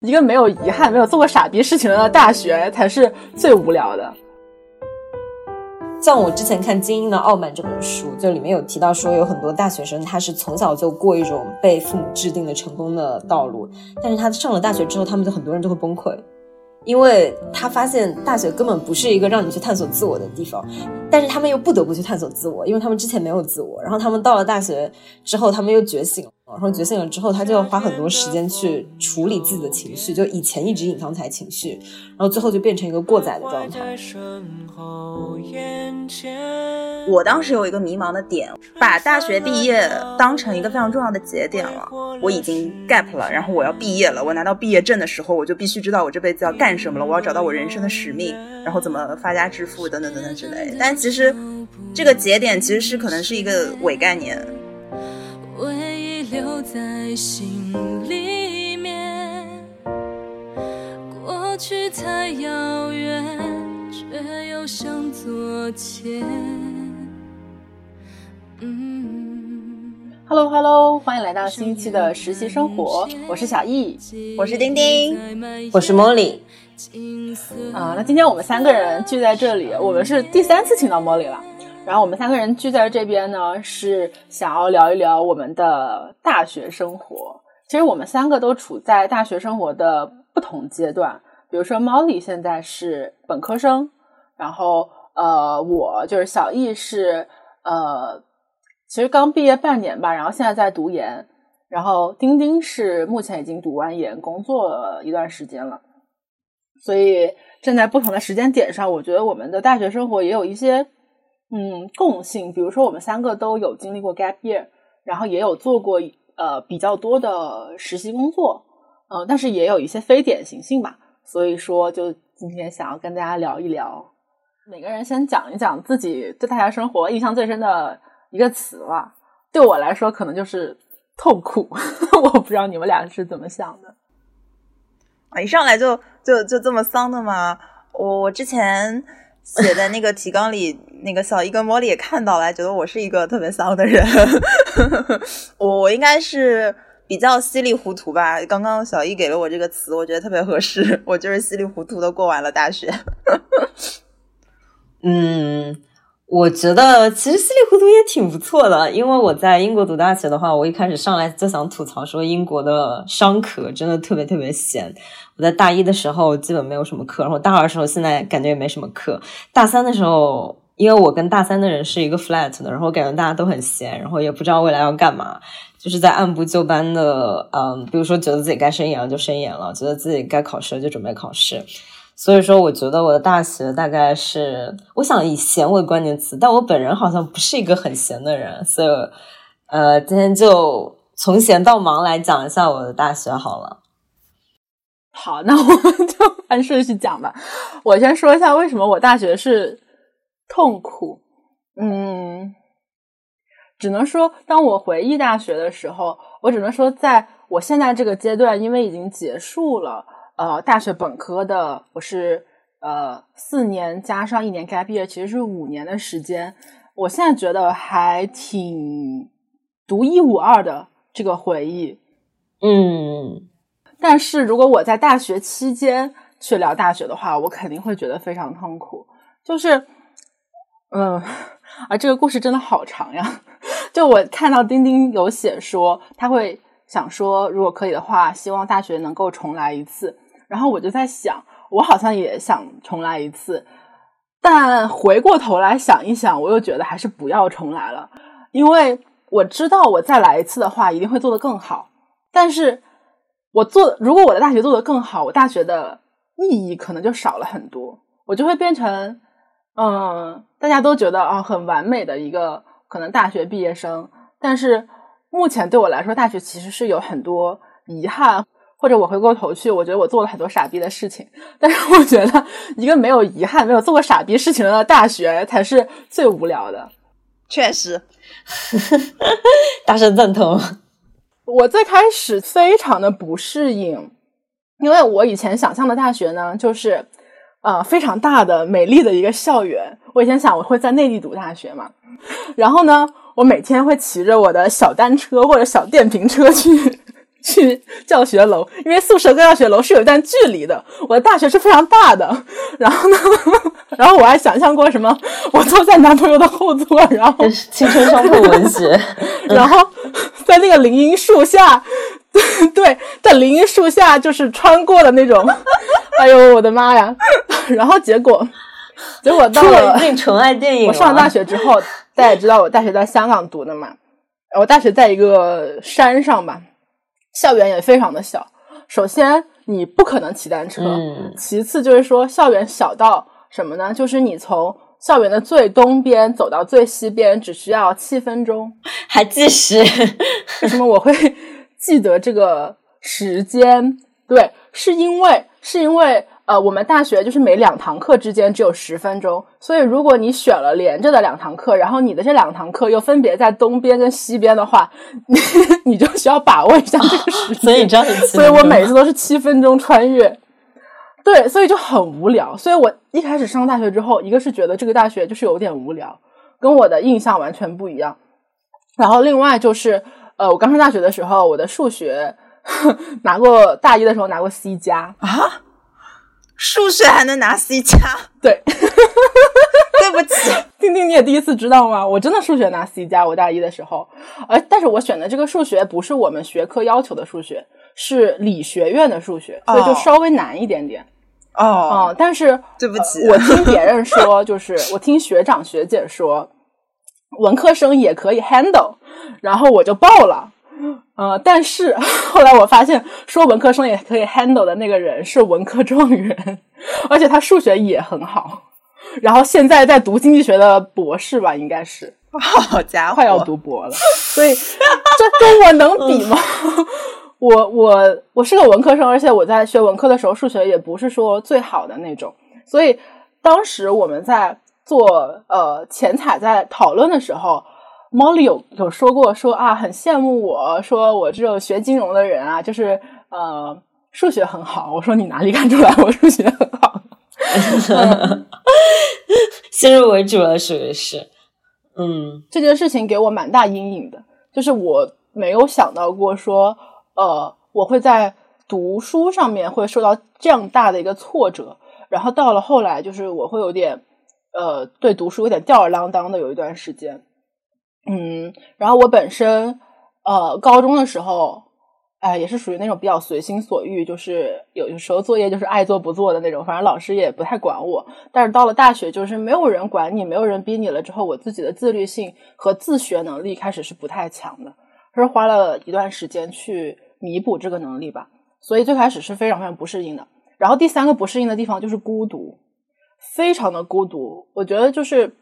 一个没有遗憾、没有做过傻逼事情的大学才是最无聊的。像我之前看《精英的傲慢》这本书，就里面有提到说，有很多大学生他是从小就过一种被父母制定的成功的道路，但是他上了大学之后，他们就很多人都会崩溃。因为他发现大学根本不是一个让你去探索自我的地方，但是他们又不得不去探索自我，因为他们之前没有自我。然后他们到了大学之后，他们又觉醒了。然后觉醒了之后，他就要花很多时间去处理自己的情绪，就以前一直隐藏起来情绪，然后最后就变成一个过载的状态。我当时有一个迷茫的点，把大学毕业当成一个非常重要的节点了。我已经 gap 了，然后我要毕业了。我拿到毕业证的时候，我就必须知道我这辈子要干什么了。我要找到我人生的使命，然后怎么发家致富等等等等之类。但其实这个节点其实是可能是一个伪概念。留在心里面，过去太遥远，却又像昨天。Hello Hello，欢迎来到新一期的实习生活，我是小易，我是丁丁，我是 Molly。啊，那今天我们三个人聚在这里，我们是第三次请到 Molly 了。然后我们三个人聚在这边呢，是想要聊一聊我们的大学生活。其实我们三个都处在大学生活的不同阶段。比如说，Molly 现在是本科生，然后呃，我就是小易是呃，其实刚毕业半年吧，然后现在在读研。然后丁丁是目前已经读完研，工作一段时间了。所以站在不同的时间点上，我觉得我们的大学生活也有一些。嗯，共性，比如说我们三个都有经历过 gap year，然后也有做过呃比较多的实习工作，嗯，但是也有一些非典型性吧。所以说，就今天想要跟大家聊一聊，每个人先讲一讲自己对大学生活印象最深的一个词吧。对我来说，可能就是痛苦。我不知道你们俩是怎么想的。一上来就就就这么丧的吗？我我之前。写在那个提纲里，那个小一跟茉莉也看到了，觉得我是一个特别骚的人。我我应该是比较稀里糊涂吧。刚刚小一给了我这个词，我觉得特别合适。我就是稀里糊涂的过完了大学。嗯。我觉得其实稀里糊涂也挺不错的，因为我在英国读大学的话，我一开始上来就想吐槽说英国的商科真的特别特别闲。我在大一的时候基本没有什么课，然后大二的时候现在感觉也没什么课。大三的时候，因为我跟大三的人是一个 flat 的，然后感觉大家都很闲，然后也不知道未来要干嘛，就是在按部就班的，嗯，比如说觉得自己该升研了就升研了，觉得自己该考试了就准备考试。所以说，我觉得我的大学大概是，我想以闲为关键词，但我本人好像不是一个很闲的人，所以，呃，今天就从闲到忙来讲一下我的大学好了。好，那我们就 按顺序讲吧。我先说一下为什么我大学是痛苦。嗯，只能说，当我回忆大学的时候，我只能说，在我现在这个阶段，因为已经结束了。呃，大学本科的我是呃四年加上一年 gap year，其实是五年的时间。我现在觉得还挺独一无二的这个回忆。嗯，但是如果我在大学期间去聊大学的话，我肯定会觉得非常痛苦。就是，嗯，啊，这个故事真的好长呀！就我看到钉钉有写说，他会想说，如果可以的话，希望大学能够重来一次。然后我就在想，我好像也想重来一次，但回过头来想一想，我又觉得还是不要重来了，因为我知道我再来一次的话，一定会做得更好。但是，我做如果我的大学做得更好，我大学的意义可能就少了很多，我就会变成，嗯，大家都觉得啊很完美的一个可能大学毕业生，但是目前对我来说，大学其实是有很多遗憾。或者我回过头去，我觉得我做了很多傻逼的事情，但是我觉得一个没有遗憾、没有做过傻逼事情的大学才是最无聊的。确实，大声赞同。我最开始非常的不适应，因为我以前想象的大学呢，就是呃非常大的、美丽的一个校园。我以前想我会在内地读大学嘛，然后呢，我每天会骑着我的小单车或者小电瓶车去。去教学楼，因为宿舍跟教学楼是有一段距离的。我的大学是非常大的，然后呢，然后我还想象过什么，我坐在男朋友的后座，然后青春伤痛文学，然后在那个林荫树下，对，在林荫树下就是穿过的那种，哎呦我的妈呀！然后结果，结果到了那纯爱电影。我上大学之后，大家也知道我大学在香港读的嘛，我大学在一个山上吧。校园也非常的小，首先你不可能骑单车，其次就是说校园小到什么呢？就是你从校园的最东边走到最西边只需要七分钟，还计时？为什么我会记得这个时间？对，是因为是因为。呃，我们大学就是每两堂课之间只有十分钟，所以如果你选了连着的两堂课，然后你的这两堂课又分别在东边跟西边的话，你你就需要把握一下这个时间。所以这样所以我每次都是七分钟穿越。对，所以就很无聊。所以我一开始上大学之后，一个是觉得这个大学就是有点无聊，跟我的印象完全不一样。然后另外就是，呃，我刚上大学的时候，我的数学 拿过大一的时候拿过 C 加啊。数学还能拿 C 加？对，对不起，丁丁，你也第一次知道吗？我真的数学拿 C 加，我大一的时候，而但是我选的这个数学不是我们学科要求的数学，是理学院的数学，所以就稍微难一点点。哦，但是对不起，我听别人说，就是我听学长学姐说，文科生也可以 handle，然后我就报了。呃，但是后来我发现，说文科生也可以 handle 的那个人是文科状元，而且他数学也很好，然后现在在读经济学的博士吧，应该是，好家伙，快要读博了，所以这跟我能比吗？我我我是个文科生，而且我在学文科的时候，数学也不是说最好的那种，所以当时我们在做呃前彩在讨论的时候。Molly 有有说过说啊，很羡慕我说我这种学金融的人啊，就是呃数学很好。我说你哪里看出来我数学很好？先入为主了，属于是。嗯，这件事情给我蛮大阴影的，就是我没有想到过说呃我会在读书上面会受到这样大的一个挫折，然后到了后来就是我会有点呃对读书有点吊儿郎当的有一段时间。嗯，然后我本身，呃，高中的时候，哎，也是属于那种比较随心所欲，就是有时候作业就是爱做不做的那种，反正老师也不太管我。但是到了大学，就是没有人管你，没有人逼你了之后，我自己的自律性和自学能力开始是不太强的，是花了一段时间去弥补这个能力吧。所以最开始是非常非常不适应的。然后第三个不适应的地方就是孤独，非常的孤独。我觉得就是，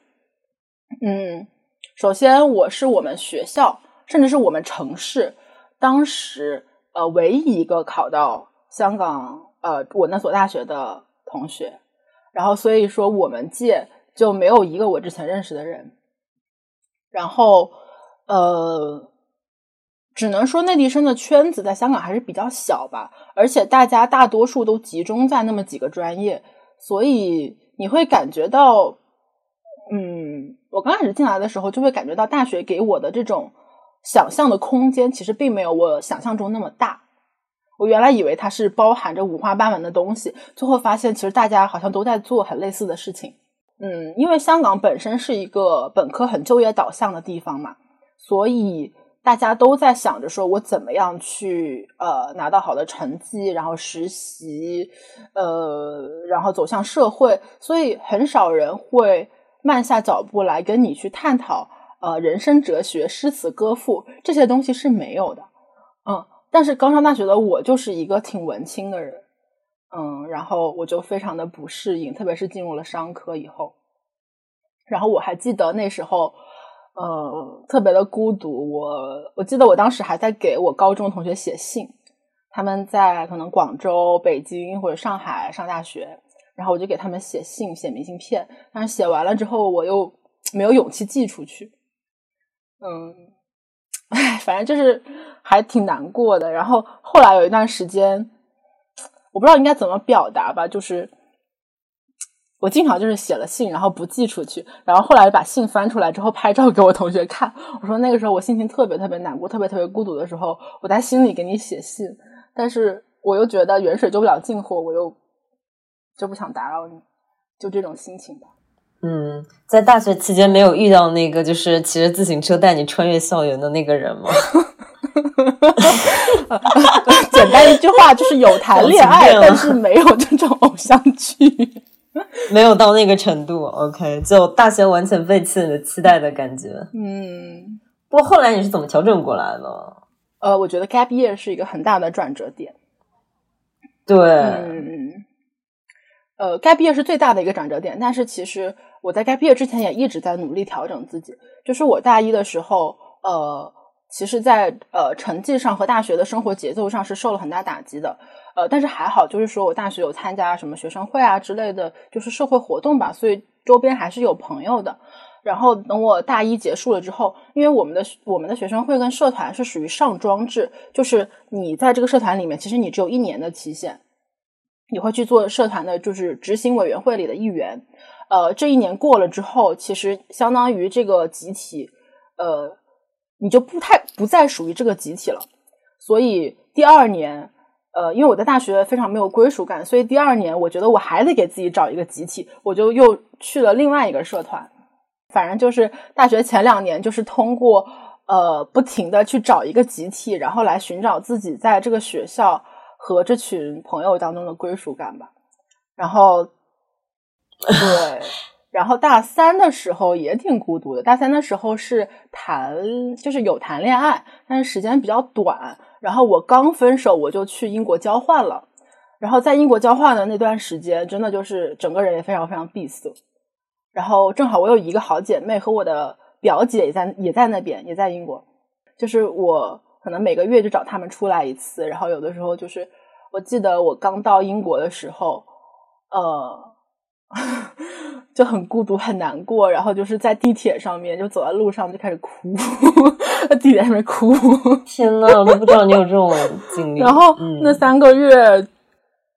嗯。首先，我是我们学校，甚至是我们城市，当时呃唯一一个考到香港呃我那所大学的同学，然后所以说我们届就没有一个我之前认识的人，然后呃，只能说内地生的圈子在香港还是比较小吧，而且大家大多数都集中在那么几个专业，所以你会感觉到，我刚开始进来的时候，就会感觉到大学给我的这种想象的空间，其实并没有我想象中那么大。我原来以为它是包含着五花八门的东西，最后发现其实大家好像都在做很类似的事情。嗯，因为香港本身是一个本科很就业导向的地方嘛，所以大家都在想着说我怎么样去呃拿到好的成绩，然后实习，呃，然后走向社会，所以很少人会。慢下脚步来跟你去探讨，呃，人生哲学、诗词歌赋这些东西是没有的，嗯。但是刚上大学的我就是一个挺文青的人，嗯，然后我就非常的不适应，特别是进入了商科以后。然后我还记得那时候，呃，特别的孤独。我我记得我当时还在给我高中同学写信，他们在可能广州、北京或者上海上大学。然后我就给他们写信、写明信片，但是写完了之后，我又没有勇气寄出去。嗯，哎，反正就是还挺难过的。然后后来有一段时间，我不知道应该怎么表达吧，就是我经常就是写了信，然后不寄出去，然后后来把信翻出来之后拍照给我同学看。我说那个时候我心情特别特别难过，特别特别孤独的时候，我在心里给你写信，但是我又觉得远水救不了近火，我又就不想打扰你，就这种心情吧。嗯，在大学期间没有遇到那个就是骑着自行车带你穿越校园的那个人吗？简单一句话就是有谈恋爱，但是没有这种偶像剧，没有到那个程度。OK，就大学完全背弃的期待的感觉。嗯，不过后来你是怎么调整过来的？呃，我觉得 gap year 是一个很大的转折点。对，嗯，呃该毕业是最大的一个转折点，但是其实我在该毕业之前也一直在努力调整自己。就是我大一的时候，呃。其实，在呃成绩上和大学的生活节奏上是受了很大打击的，呃，但是还好，就是说我大学有参加什么学生会啊之类的，就是社会活动吧，所以周边还是有朋友的。然后等我大一结束了之后，因为我们的我们的学生会跟社团是属于上装制，就是你在这个社团里面，其实你只有一年的期限，你会去做社团的，就是执行委员会里的一员。呃，这一年过了之后，其实相当于这个集体，呃。你就不太不再属于这个集体了，所以第二年，呃，因为我在大学非常没有归属感，所以第二年我觉得我还得给自己找一个集体，我就又去了另外一个社团。反正就是大学前两年，就是通过呃不停的去找一个集体，然后来寻找自己在这个学校和这群朋友当中的归属感吧。然后，对。然后大三的时候也挺孤独的。大三的时候是谈，就是有谈恋爱，但是时间比较短。然后我刚分手，我就去英国交换了。然后在英国交换的那段时间，真的就是整个人也非常非常闭塞。然后正好我有一个好姐妹和我的表姐也在也在那边，也在英国。就是我可能每个月就找他们出来一次。然后有的时候就是，我记得我刚到英国的时候，呃。就很孤独很难过，然后就是在地铁上面，就走在路上就开始哭，在地铁上面哭。天呐，我都不知道你有这种 经历。然后那三个月，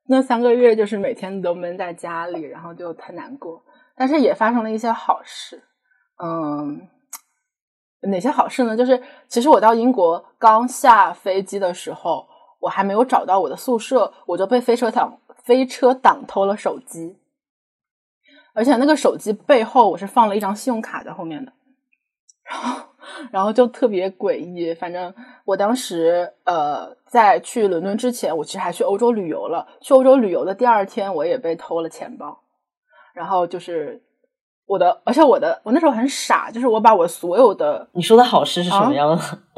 那三个月就是每天都闷在家里，然后就很难过。但是也发生了一些好事，嗯，哪些好事呢？就是其实我到英国刚下飞机的时候，我还没有找到我的宿舍，我就被飞车党飞车党偷了手机。而且那个手机背后，我是放了一张信用卡在后面的，然后，然后就特别诡异。反正我当时，呃，在去伦敦之前，我其实还去欧洲旅游了。去欧洲旅游的第二天，我也被偷了钱包。然后就是我的，而且我的，我那时候很傻，就是我把我所有的你说的好事是什么样的？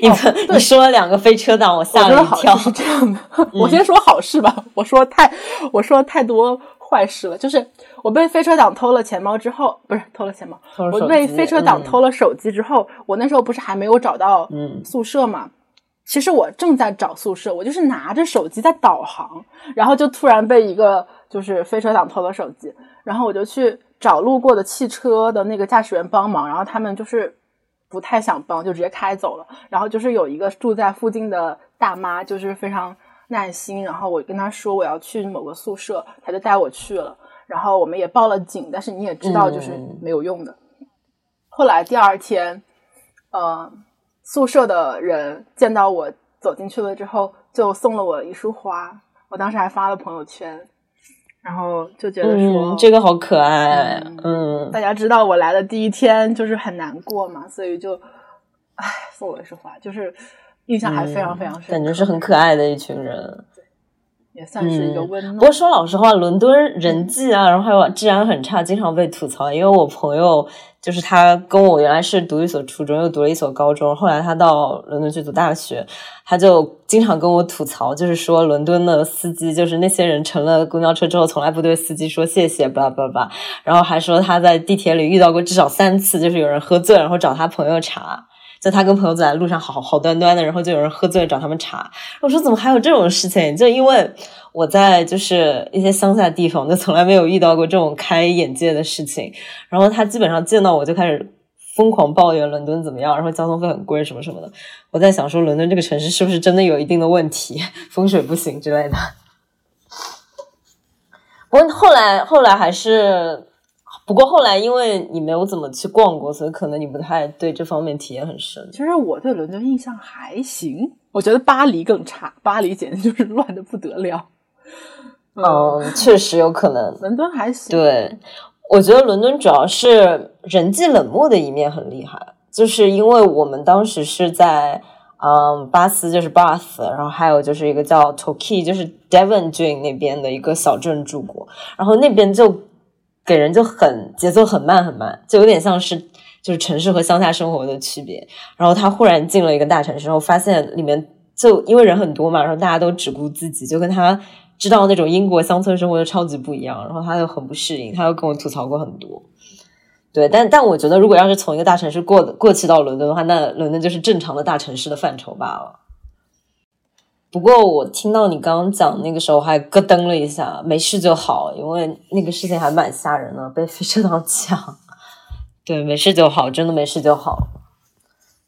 你你说了两个飞车党，我吓了一跳。是这样的，我先说好事吧。我说太，我说太多。坏事了，就是我被飞车党偷了钱包之后，不是偷了钱包，我被飞车党偷了手机之后，我那时候不是还没有找到宿舍嘛？其实我正在找宿舍，我就是拿着手机在导航，然后就突然被一个就是飞车党偷了手机，然后我就去找路过的汽车的那个驾驶员帮忙，然后他们就是不太想帮，就直接开走了。然后就是有一个住在附近的大妈，就是非常。耐心，然后我跟她说我要去某个宿舍，她就带我去了。然后我们也报了警，但是你也知道，就是没有用的。后来第二天，呃，宿舍的人见到我走进去了之后，就送了我一束花。我当时还发了朋友圈，然后就觉得说这个好可爱。嗯，大家知道我来的第一天就是很难过嘛，所以就唉说我一束花，就是。印象还非常非常深，感觉是很可爱的一群人，也算是一个温暖。不过说老实话，伦敦人际啊，然后还有治安很差，经常被吐槽。因为我朋友就是他跟我原来是读一所初中，又读了一所高中，后来他到伦敦去读大学，他就经常跟我吐槽，就是说伦敦的司机，就是那些人乘了公交车之后，从来不对司机说谢谢，巴拉巴拉，然后还说他在地铁里遇到过至少三次，就是有人喝醉，然后找他朋友查。就他跟朋友走在路上，好好端端的，然后就有人喝醉找他们查。我说怎么还有这种事情？就因为我在就是一些乡下地方，就从来没有遇到过这种开眼界的事情。然后他基本上见到我就开始疯狂抱怨伦敦怎么样，然后交通费很贵什么什么的。我在想说，伦敦这个城市是不是真的有一定的问题，风水不行之类的。不过后来后来还是，不过后来因为你没有怎么去逛过，所以可能你不太对这方面体验很深。其实我对伦敦印象还行，我觉得巴黎更差，巴黎简直就是乱的不得了。嗯，确实有可能。伦敦还行。对，我觉得伦敦主要是人际冷漠的一面很厉害，就是因为我们当时是在嗯巴斯，就是 Bath，然后还有就是一个叫 Torquay，就是 Devon 郡那边的一个小镇住过，然后那边就给人就很节奏很慢很慢，就有点像是就是城市和乡下生活的区别。然后他忽然进了一个大城市，然后发现里面就因为人很多嘛，然后大家都只顾自己，就跟他。知道那种英国乡村生活就超级不一样，然后他就很不适应，他又跟我吐槽过很多。对，但但我觉得，如果要是从一个大城市过过去到伦敦的话，那伦敦就是正常的大城市的范畴罢了。不过我听到你刚刚讲那个时候，还咯噔了一下，没事就好，因为那个事情还蛮吓人的，被飞车党抢。对，没事就好，真的没事就好。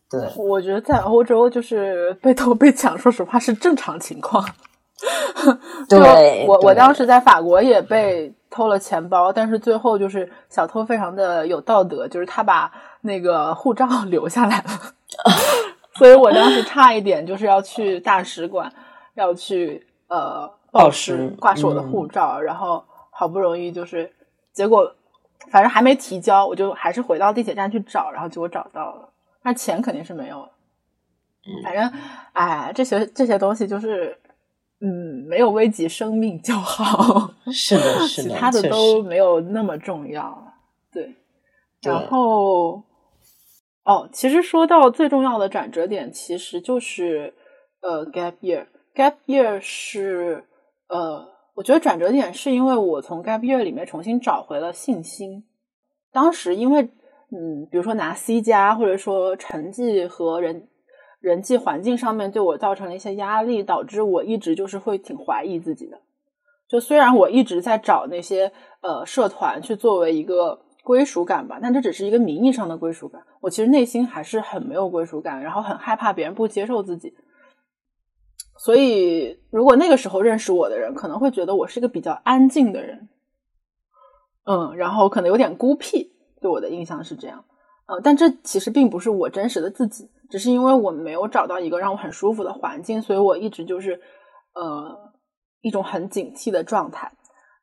对，我觉得在欧洲就是被偷被抢，说实话是正常情况。对，我我当时在法国也被偷了钱包，但是最后就是小偷非常的有道德，就是他把那个护照留下来了，所以我当时差一点就是要去大使馆，要去呃报失挂失我的护照，然后好不容易就是结果反正还没提交，我就还是回到地铁站去找，然后结果找到了，那钱肯定是没有了，反正哎这些这些东西就是。嗯，没有危及生命就好。是的，是的，其他的都没有那么重要。对，然后哦，其实说到最重要的转折点，其实就是呃，gap year。gap year 是呃，我觉得转折点是因为我从 gap year 里面重新找回了信心。当时因为嗯，比如说拿 C 加，或者说成绩和人。人际环境上面对我造成了一些压力，导致我一直就是会挺怀疑自己的。就虽然我一直在找那些呃社团去作为一个归属感吧，但这只是一个名义上的归属感。我其实内心还是很没有归属感，然后很害怕别人不接受自己。所以，如果那个时候认识我的人可能会觉得我是一个比较安静的人，嗯，然后可能有点孤僻，对我的印象是这样。呃，但这其实并不是我真实的自己。只是因为我没有找到一个让我很舒服的环境，所以我一直就是呃一种很警惕的状态。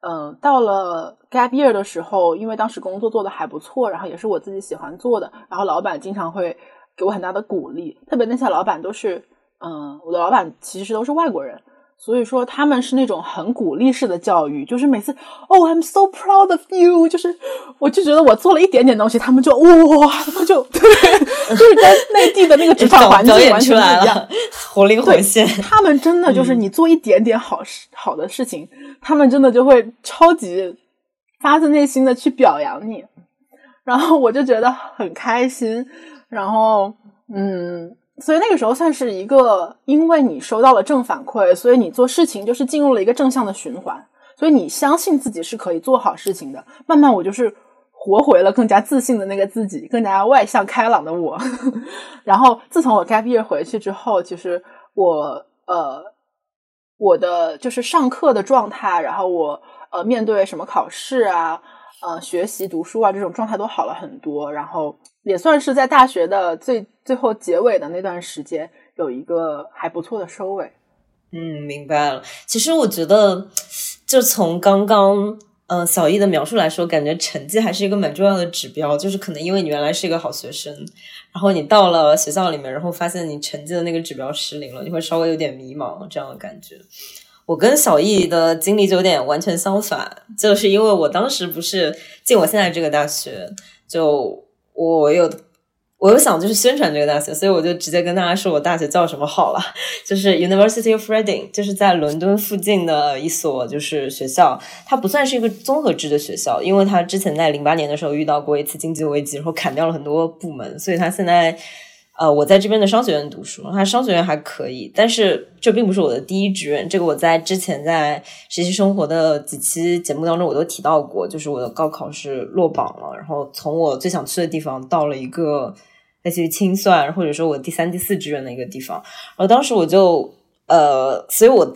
嗯，到了 gap year 的时候，因为当时工作做的还不错，然后也是我自己喜欢做的，然后老板经常会给我很大的鼓励，特别那些老板都是嗯，我的老板其实都是外国人。所以说他们是那种很鼓励式的教育，就是每次，Oh,，I'm so proud of you，就是我就觉得我做了一点点东西，他们就哇，他们就对，就是跟内地的那个职场环境完全不一样，活灵活现。他们真的就是你做一点点好事好的事情，他们真的就会超级发自内心的去表扬你，然后我就觉得很开心，然后嗯。所以那个时候算是一个，因为你收到了正反馈，所以你做事情就是进入了一个正向的循环。所以你相信自己是可以做好事情的。慢慢我就是活回了更加自信的那个自己，更加外向开朗的我。然后自从我 gap year 回去之后，其实我呃我的就是上课的状态，然后我呃面对什么考试啊。呃，学习读书啊，这种状态都好了很多，然后也算是在大学的最最后结尾的那段时间有一个还不错的收尾。嗯，明白了。其实我觉得，就从刚刚嗯小易的描述来说，感觉成绩还是一个蛮重要的指标。就是可能因为你原来是一个好学生，然后你到了学校里面，然后发现你成绩的那个指标失灵了，你会稍微有点迷茫这样的感觉。我跟小易的经历就有点完全相反，就是因为我当时不是进我现在这个大学，就我有我有想就是宣传这个大学，所以我就直接跟大家说我大学叫什么好了，就是 University of Reading，就是在伦敦附近的一所就是学校，它不算是一个综合制的学校，因为它之前在零八年的时候遇到过一次经济危机，然后砍掉了很多部门，所以它现在。呃，我在这边的商学院读书，它商学院还可以，但是这并不是我的第一志愿。这个我在之前在实习生活的几期节目当中我都提到过，就是我的高考是落榜了，然后从我最想去的地方到了一个类似于清算或者说我第三、第四志愿的一个地方。然后当时我就呃，所以我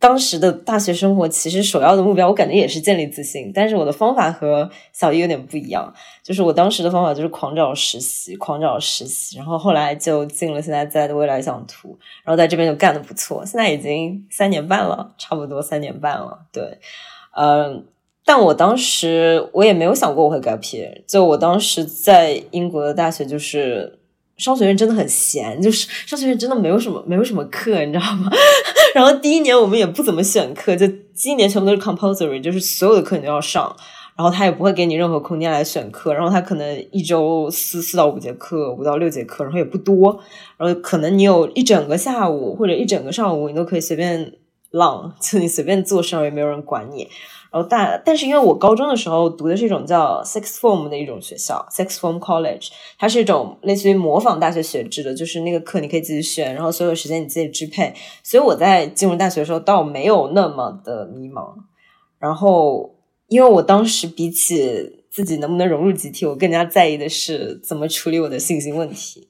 当时的大学生活其实首要的目标，我感觉也是建立自信，但是我的方法和小易有点不一样。就是我当时的方法就是狂找实习，狂找实习，然后后来就进了现在在的未来想图，然后在这边就干的不错，现在已经三年半了，差不多三年半了。对，嗯，但我当时我也没有想过我会 gap，就我当时在英国的大学就是。商学院真的很闲，就是商学院真的没有什么没有什么课，你知道吗？然后第一年我们也不怎么选课，就第一年全部都是 compulsory，就是所有的课你都要上。然后他也不会给你任何空间来选课，然后他可能一周四四到五节课，五到六节课，然后也不多。然后可能你有一整个下午或者一整个上午，你都可以随便浪，就你随便做事也没有人管你。然后大，但是因为我高中的时候读的是一种叫 Six Form 的一种学校，Six Form College，它是一种类似于模仿大学学制的，就是那个课你可以自己选，然后所有时间你自己支配。所以我在进入大学的时候倒没有那么的迷茫。然后，因为我当时比起自己能不能融入集体，我更加在意的是怎么处理我的信心问题。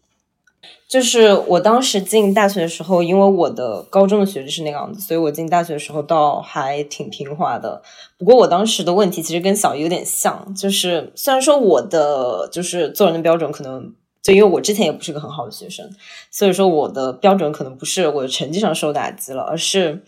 就是我当时进大学的时候，因为我的高中的学制是那个样子，所以我进大学的时候倒还挺平滑的。不过我当时的问题其实跟小姨有点像，就是虽然说我的就是做人的标准可能就因为我之前也不是个很好的学生，所以说我的标准可能不是我的成绩上受打击了，而是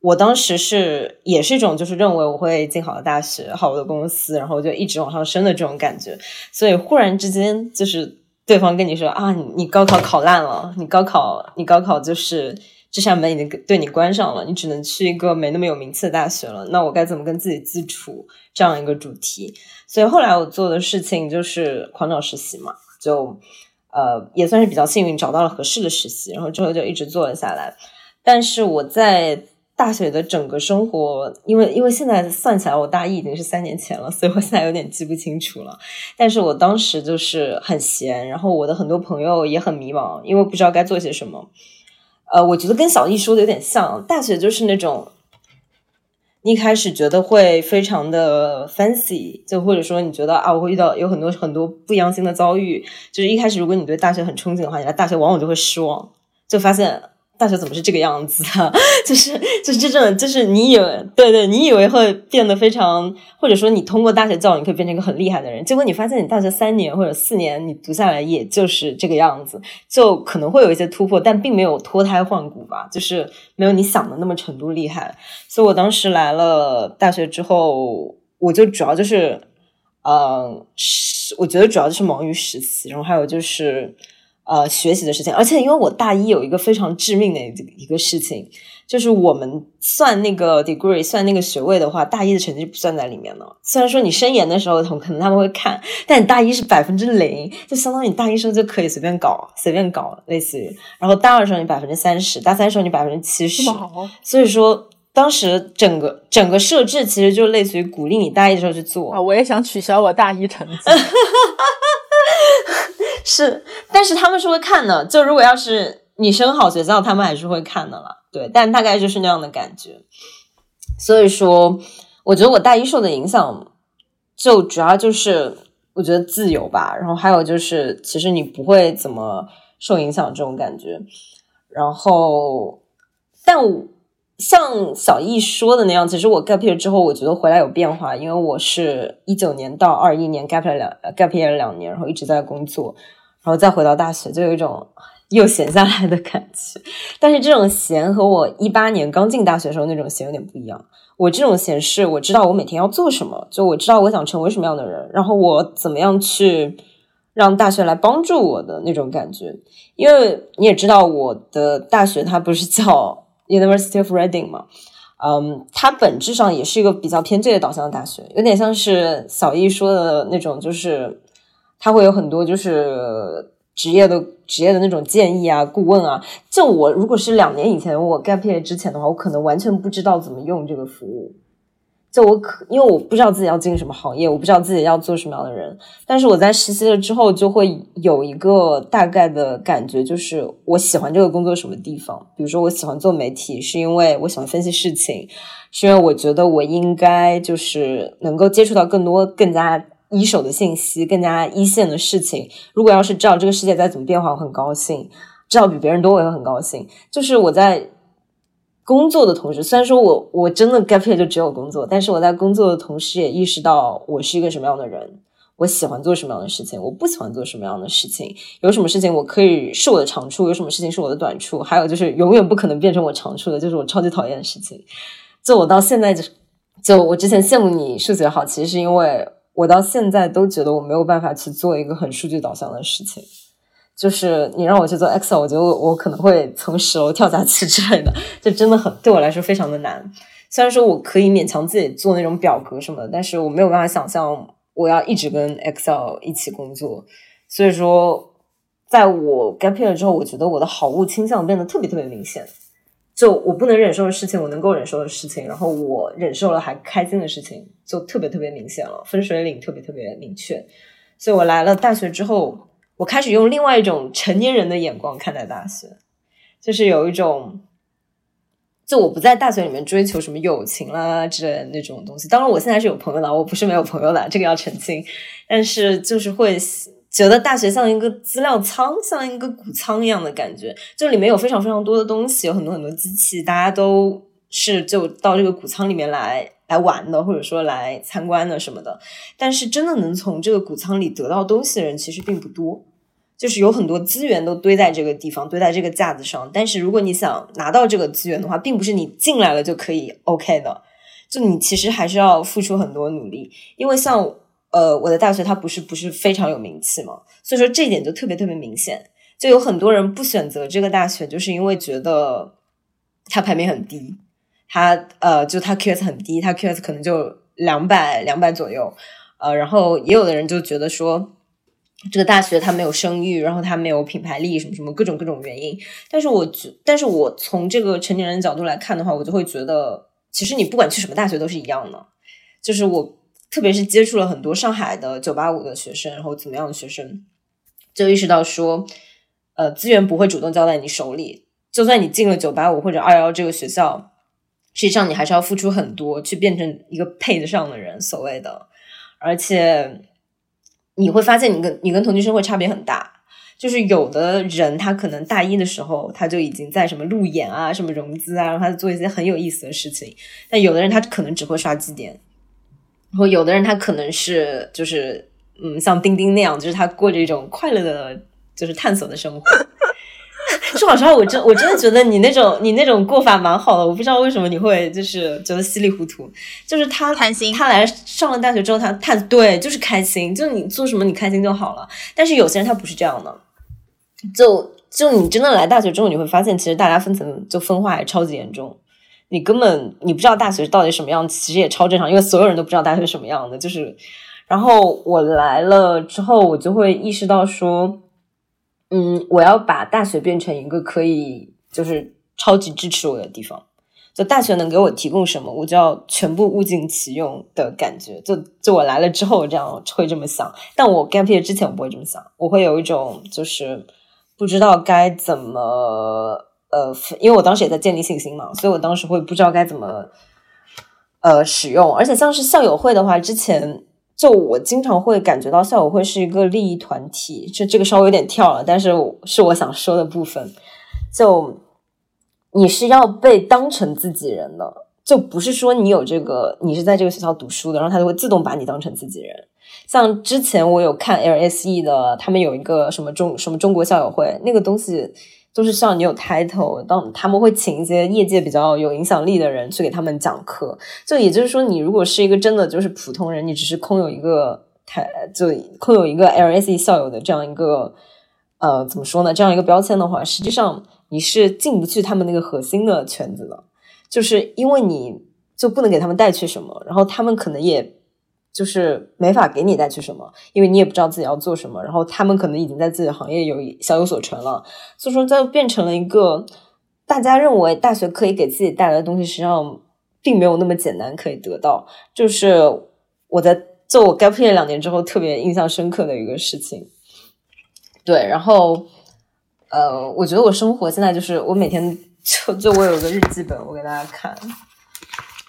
我当时是也是一种就是认为我会进好的大学、好的公司，然后就一直往上升的这种感觉，所以忽然之间就是。对方跟你说啊，你高考考烂了，你高考你高考就是这扇门已经对你关上了，你只能去一个没那么有名次的大学了。那我该怎么跟自己自处？这样一个主题。所以后来我做的事情就是狂找实习嘛，就呃也算是比较幸运找到了合适的实习，然后之后就一直做了下来。但是我在。大学的整个生活，因为因为现在算起来，我大一已经是三年前了，所以我现在有点记不清楚了。但是我当时就是很闲，然后我的很多朋友也很迷茫，因为不知道该做些什么。呃，我觉得跟小易说的有点像，大学就是那种，一开始觉得会非常的 fancy，就或者说你觉得啊，我会遇到有很多很多不一样性的遭遇，就是一开始如果你对大学很憧憬的话，你来大学往往就会失望，就发现。大学怎么是这个样子啊？就是就是这种，就是你以为对对，你以为会变得非常，或者说你通过大学教育你可以变成一个很厉害的人，结果你发现你大学三年或者四年你读下来也就是这个样子，就可能会有一些突破，但并没有脱胎换骨吧，就是没有你想的那么程度厉害。所以我当时来了大学之后，我就主要就是，嗯，我觉得主要就是忙于实习，然后还有就是。呃，学习的事情，而且因为我大一有一个非常致命的一个事情，就是我们算那个 degree 算那个学位的话，大一的成绩不算在里面了。虽然说你升研的时候，可能他们会看，但你大一是百分之零，就相当于你大一时候就可以随便搞，随便搞，类似于。然后大二时候你百分之三十，大三时候你百分之七十。所以说，当时整个整个设置其实就类似于鼓励你大一的时候去做。啊，我也想取消我大一成绩。是，但是他们是会看的。就如果要是你升好学校，他们还是会看的了。对，但大概就是那样的感觉。所以说，我觉得我大一受的影响，就主要就是我觉得自由吧。然后还有就是，其实你不会怎么受影响这种感觉。然后，但我像小易说的那样，其实我 gap 了之后，我觉得回来有变化，因为我是一九年到二一年 gap 了两 gap year 两年，然后一直在工作。然后再回到大学，就有一种又闲下来的感觉。但是这种闲和我一八年刚进大学时候那种闲有点不一样。我这种闲是，我知道我每天要做什么，就我知道我想成为什么样的人，然后我怎么样去让大学来帮助我的那种感觉。因为你也知道，我的大学它不是叫 University of Reading 嘛，嗯，它本质上也是一个比较偏就业导向的大学，有点像是小易说的那种，就是。它会有很多就是职业的职业的那种建议啊、顾问啊。就我如果是两年以前我 gap year 之前的话，我可能完全不知道怎么用这个服务。就我可因为我不知道自己要进什么行业，我不知道自己要做什么样的人。但是我在实习了之后，就会有一个大概的感觉，就是我喜欢这个工作什么地方。比如说，我喜欢做媒体，是因为我喜欢分析事情，是因为我觉得我应该就是能够接触到更多更加。一手的信息，更加一线的事情。如果要是知道这个世界在怎么变化，我很高兴；知道比别人多，我也很高兴。就是我在工作的同时，虽然说我我真的 gap year 就只有工作，但是我在工作的同时也意识到我是一个什么样的人，我喜欢做什么样的事情，我不喜欢做什么样的事情，有什么事情我可以是我的长处，有什么事情是我的短处，还有就是永远不可能变成我长处的，就是我超级讨厌的事情。就我到现在就就我之前羡慕你数学好，其实是因为我到现在都觉得我没有办法去做一个很数据导向的事情。就是你让我去做 Excel，我觉得我可能会从十楼跳下去之类的，就真的很对我来说非常的难。虽然说我可以勉强自己做那种表格什么的，但是我没有办法想象我要一直跟 Excel 一起工作。所以说，在我 gap year 之后，我觉得我的好恶倾向变得特别特别明显。就我不能忍受的事情，我能够忍受的事情，然后我忍受了还开心的事情，就特别特别明显了，分水岭特别特别明确。所以我来了大学之后。我开始用另外一种成年人的眼光看待大学，就是有一种，就我不在大学里面追求什么友情啦之类的那种东西。当然，我现在是有朋友的，我不是没有朋友的，这个要澄清。但是，就是会觉得大学像一个资料仓，像一个谷仓一样的感觉，就里面有非常非常多的东西，有很多很多机器，大家都是就到这个谷仓里面来。来玩的，或者说来参观的什么的，但是真的能从这个谷仓里得到东西的人其实并不多。就是有很多资源都堆在这个地方，堆在这个架子上。但是如果你想拿到这个资源的话，并不是你进来了就可以 OK 的。就你其实还是要付出很多努力。因为像呃我的大学，它不是不是非常有名气嘛，所以说这一点就特别特别明显。就有很多人不选择这个大学，就是因为觉得它排名很低。他呃，就他 QS 很低，他 QS 可能就两百两百左右，呃，然后也有的人就觉得说，这个大学它没有声誉，然后它没有品牌力，什么什么各种各种原因。但是我觉，但是我从这个成年人角度来看的话，我就会觉得，其实你不管去什么大学都是一样的。就是我特别是接触了很多上海的九八五的学生，然后怎么样的学生，就意识到说，呃，资源不会主动交在你手里，就算你进了九八五或者二幺这个学校。实际上，你还是要付出很多，去变成一个配得上的人，所谓的。而且，你会发现，你跟你跟同居生会差别很大。就是有的人，他可能大一的时候，他就已经在什么路演啊、什么融资啊，然后他做一些很有意思的事情。但有的人，他可能只会刷绩点。然后有的人，他可能是就是嗯，像钉钉那样，就是他过着一种快乐的，就是探索的生活。说老实话，我真我真的觉得你那种你那种过法蛮好的。我不知道为什么你会就是觉得稀里糊涂。就是他贪心，他来上了大学之后，他他对就是开心，就你做什么你开心就好了。但是有些人他不是这样的，就就你真的来大学之后，你会发现其实大家分层就分化也超级严重。你根本你不知道大学到底什么样，其实也超正常，因为所有人都不知道大学什么样的。就是，然后我来了之后，我就会意识到说。嗯，我要把大学变成一个可以就是超级支持我的地方。就大学能给我提供什么，我就要全部物尽其用的感觉。就就我来了之后，这样会这么想。但我 gap year 之前，我不会这么想。我会有一种就是不知道该怎么呃，因为我当时也在建立信心嘛，所以我当时会不知道该怎么呃使用。而且像是校友会的话，之前。就我经常会感觉到校友会是一个利益团体，就这个稍微有点跳了，但是是我想说的部分。就你是要被当成自己人的，就不是说你有这个，你是在这个学校读书的，然后他就会自动把你当成自己人。像之前我有看 LSE 的，他们有一个什么中什么中国校友会那个东西。都是像你有 title，当他们会请一些业界比较有影响力的人去给他们讲课。就也就是说，你如果是一个真的就是普通人，你只是空有一个台，就空有一个 LSE 校友的这样一个呃，怎么说呢？这样一个标签的话，实际上你是进不去他们那个核心的圈子的，就是因为你就不能给他们带去什么，然后他们可能也。就是没法给你带去什么，因为你也不知道自己要做什么。然后他们可能已经在自己的行业有小有所成了，所以说就变成了一个大家认为大学可以给自己带来的东西，实际上并没有那么简单可以得到。就是我在做我 gap year 两年之后特别印象深刻的一个事情。对，然后呃，我觉得我生活现在就是我每天就就我有个日记本，我给大家看，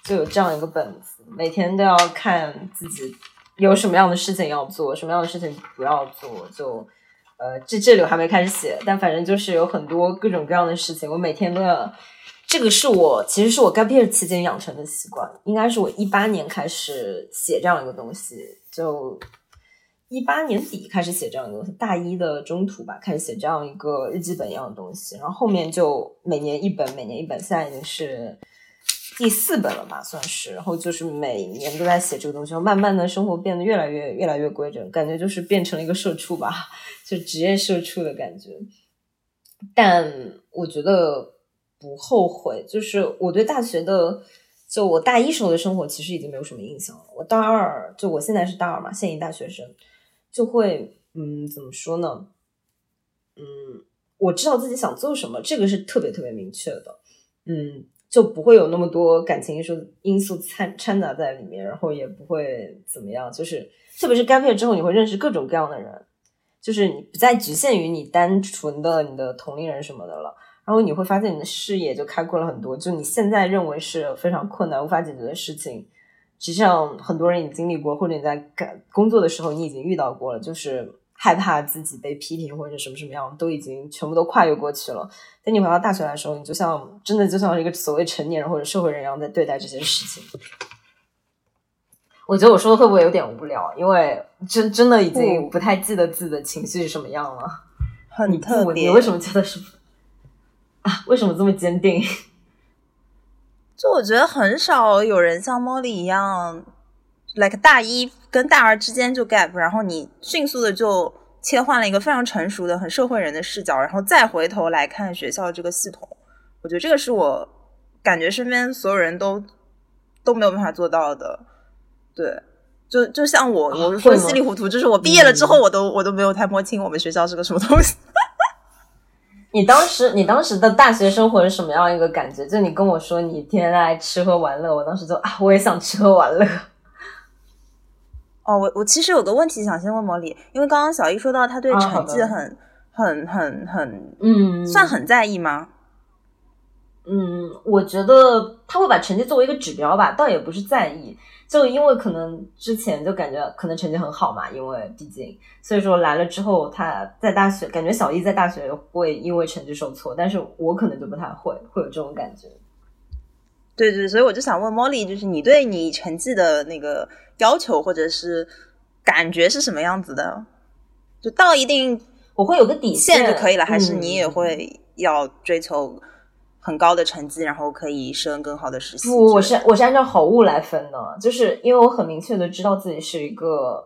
就有这样一个本子。每天都要看自己有什么样的事情要做，什么样的事情不要做。就呃，这这里我还没开始写，但反正就是有很多各种各样的事情，我每天都要这个是我其实是我 gap year 期间养成的习惯，应该是我一八年开始写这样一个东西，就一八年底开始写这样一个东西，大一的中途吧开始写这样一个日记本一样的东西，然后后面就每年一本，每年一本，现在已经是第四本了吧，算是，然后就是每年都在写这个东西，然后慢慢的生活变得越来越越来越规整，感觉就是变成了一个社畜吧，就职业社畜的感觉，但我觉得。不后悔，就是我对大学的，就我大一时候的生活其实已经没有什么印象了。我大二，就我现在是大二嘛，现役大学生，就会，嗯，怎么说呢？嗯，我知道自己想做什么，这个是特别特别明确的，嗯，就不会有那么多感情因素因素掺掺杂在里面，然后也不会怎么样，就是特别是干片之后，你会认识各种各样的人，就是你不再局限于你单纯的你的同龄人什么的了。然后你会发现你的视野就开阔了很多，就你现在认为是非常困难无法解决的事情，实际上很多人已经经历过，或者你在干工作的时候你已经遇到过了，就是害怕自己被批评或者什么什么样，都已经全部都跨越过去了。等你回到大学来的时候，你就像真的就像一个所谓成年人或者社会人一样在对待这些事情。我觉得我说的会不会有点无聊？因为真真的已经不太记得自己的情绪是什么样了。很特别，你为什么觉得是？啊为什么这么坚定？就我觉得很少有人像茉莉一样，like 大一跟大二之间就 gap，然后你迅速的就切换了一个非常成熟的、很社会人的视角，然后再回头来看学校这个系统。我觉得这个是我感觉身边所有人都都没有办法做到的。对，就就像我，我说稀里糊涂，就是我毕业了之后，我都我都没有太摸清我们学校是个什么东西。你当时，你当时的大学生活是什么样一个感觉？就你跟我说你天天爱吃喝玩乐，我当时就啊，我也想吃喝玩乐。哦，我我其实有个问题想先问莫莉，因为刚刚小易说到他对成绩很很很很嗯，算很在意吗？嗯，我觉得他会把成绩作为一个指标吧，倒也不是在意。就因为可能之前就感觉可能成绩很好嘛，因为毕竟，所以说来了之后，他在大学感觉小易在大学会因为成绩受挫，但是我可能就不太会，会有这种感觉。对对，所以我就想问 Molly，就是你对你成绩的那个要求或者是感觉是什么样子的？就到一定我会有个底线就可以了，还是你也会要追求？很高的成绩，然后可以升更好的实习。不，我是我是按照好物来分的，就是因为我很明确的知道自己是一个，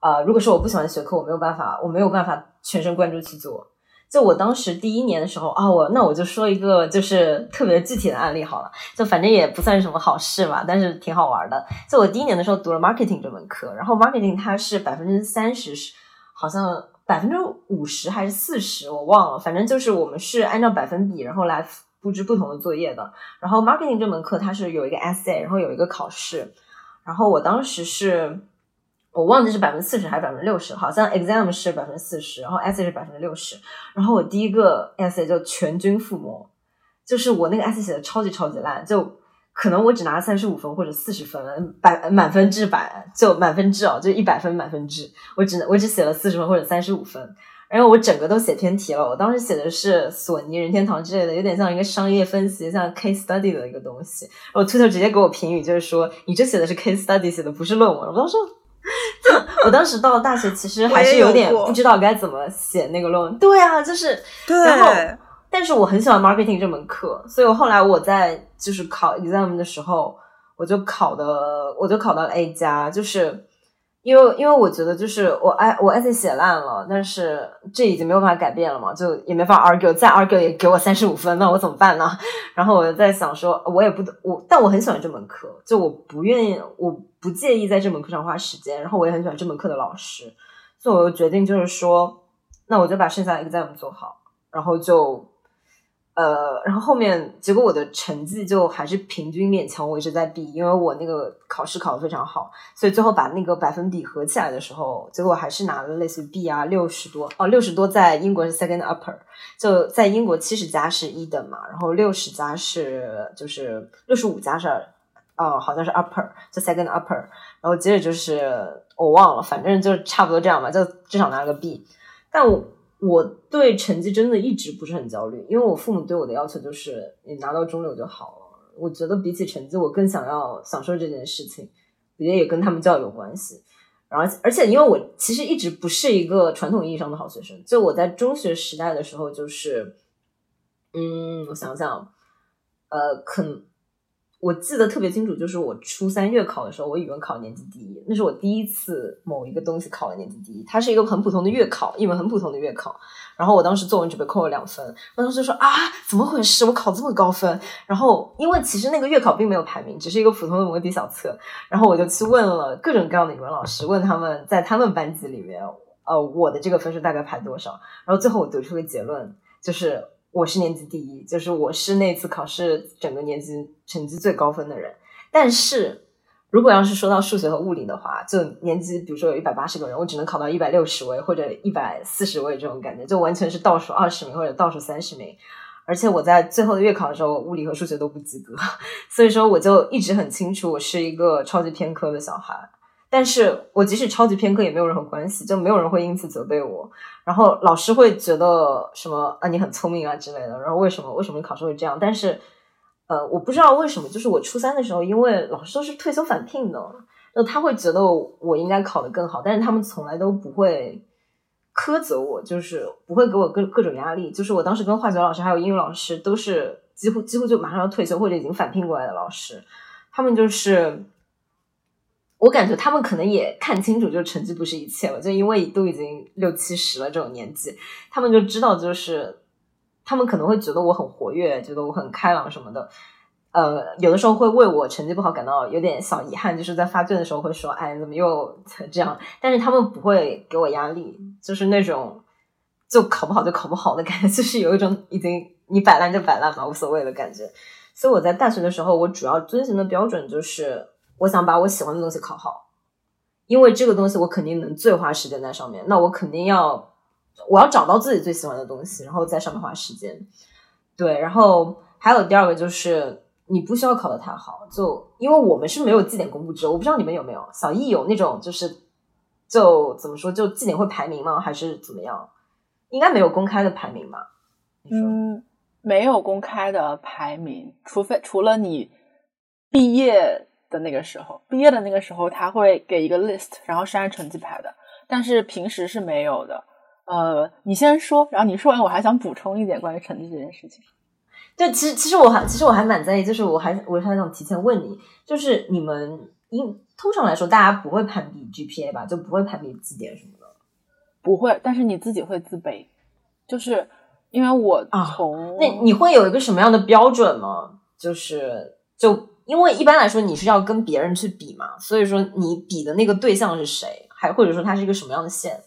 呃，如果说我不喜欢学科，我没有办法，我没有办法全神贯注去做。就我当时第一年的时候啊，我那我就说一个就是特别具体的案例好了，就反正也不算是什么好事嘛，但是挺好玩的。就我第一年的时候读了 marketing 这门课，然后 marketing 它是百分之三十，好像百分之五十还是四十，我忘了，反正就是我们是按照百分比然后来。布置不同的作业的，然后 marketing 这门课它是有一个 essay，然后有一个考试，然后我当时是，我忘记是百分之四十还是百分之六十，好像 exam 是百分之四十，然后 essay 是百分之六十，然后我第一个 essay 就全军覆没，就是我那个 essay 写的超级超级烂，就可能我只拿了三十五分或者四十分，百满分制百就满分制哦，就一百分满分制，我只能我只写了四十分或者三十五分。然后我整个都写偏题了，我当时写的是索尼、任天堂之类的，有点像一个商业分析，像 case study 的一个东西。然后 Twitter 直接给我评语，就是说你这写的是 case study，写的不是论文。我当时，我当时到了大学，其实还是有点不知道该怎么写那个论文。对啊，就是对，然后，但是我很喜欢 marketing 这门课，所以我后来我在就是考 exam 的时候，我就考的，我就考到了 A 加，就是。因为，因为我觉得就是我哎，我 essay 写烂了，但是这已经没有办法改变了嘛，就也没法 argue，再 argue 也给我三十五分，那我怎么办呢？然后我就在想说，我也不我，但我很喜欢这门课，就我不愿意，我不介意在这门课上花时间，然后我也很喜欢这门课的老师，所以我就决定就是说，那我就把剩下的 exam 做好，然后就。呃，然后后面结果我的成绩就还是平均勉强，我一直在 B，因为我那个考试考的非常好，所以最后把那个百分比合起来的时候，结果还是拿了类似于 B 啊，六十多哦，六十多在英国是 second upper，就在英国七十加是一等嘛，然后六十加是就是六十五加是哦，好像是 upper，就 second upper，然后接着就是我忘了，反正就差不多这样吧，就至少拿了个 B，但我。我对成绩真的一直不是很焦虑，因为我父母对我的要求就是你拿到中流就好了。我觉得比起成绩，我更想要享受这件事情，我觉得也跟他们教育有关系。然后，而且因为我其实一直不是一个传统意义上的好学生，就我在中学时代的时候，就是，嗯，我想想，呃，可能。我记得特别清楚，就是我初三月考的时候，我语文考年级第一，那是我第一次某一个东西考了年级第一。它是一个很普通的月考，一门很普通的月考。然后我当时作文只被扣了两分，我当时就说啊，怎么回事？我考这么高分？然后因为其实那个月考并没有排名，只是一个普通的模底小测。然后我就去问了各种各样的语文老师，问他们在他们班级里面，呃，我的这个分数大概排多少？然后最后我得出个结论，就是。我是年级第一，就是我是那次考试整个年级成绩最高分的人。但是如果要是说到数学和物理的话，就年级比如说有一百八十个人，我只能考到一百六十位或者一百四十位这种感觉，就完全是倒数二十名或者倒数三十名。而且我在最后的月考的时候，物理和数学都不及格，所以说我就一直很清楚，我是一个超级偏科的小孩。但是我即使超级偏科也没有任何关系，就没有人会因此责备我。然后老师会觉得什么啊，你很聪明啊之类的。然后为什么为什么你考试会这样？但是呃，我不知道为什么，就是我初三的时候，因为老师都是退休返聘的，那他会觉得我应该考得更好，但是他们从来都不会苛责我，就是不会给我各各种压力。就是我当时跟化学老师还有英语老师都是几乎几乎就马上要退休或者已经返聘过来的老师，他们就是。我感觉他们可能也看清楚，就是成绩不是一切了，就因为都已经六七十了这种年纪，他们就知道，就是他们可能会觉得我很活跃，觉得我很开朗什么的，呃，有的时候会为我成绩不好感到有点小遗憾，就是在发卷的时候会说，哎，怎么又这样？但是他们不会给我压力，就是那种就考不好就考不好的感觉，就是有一种已经你摆烂就摆烂吧，无所谓的感觉。所以我在大学的时候，我主要遵循的标准就是。我想把我喜欢的东西考好，因为这个东西我肯定能最花时间在上面。那我肯定要，我要找到自己最喜欢的东西，然后在上面花时间。对，然后还有第二个就是，你不需要考得太好，就因为我们是没有绩点公布制，我不知道你们有没有。小易有那种就是，就怎么说，就绩点会排名吗？还是怎么样？应该没有公开的排名吧？嗯，没有公开的排名，除非除了你毕业。的那个时候，毕业的那个时候，他会给一个 list，然后是按成绩排的，但是平时是没有的。呃，你先说，然后你说完，我还想补充一点关于成绩这件事情。对，其实其实我还其实我还蛮在意，就是我还我还想提前问你，就是你们因通常来说，大家不会攀比 GPA 吧？就不会攀比绩点什么的，不会。但是你自己会自卑，就是因为我从那你会有一个什么样的标准吗？就是就。因为一般来说你是要跟别人去比嘛，所以说你比的那个对象是谁，还或者说它是一个什么样的线？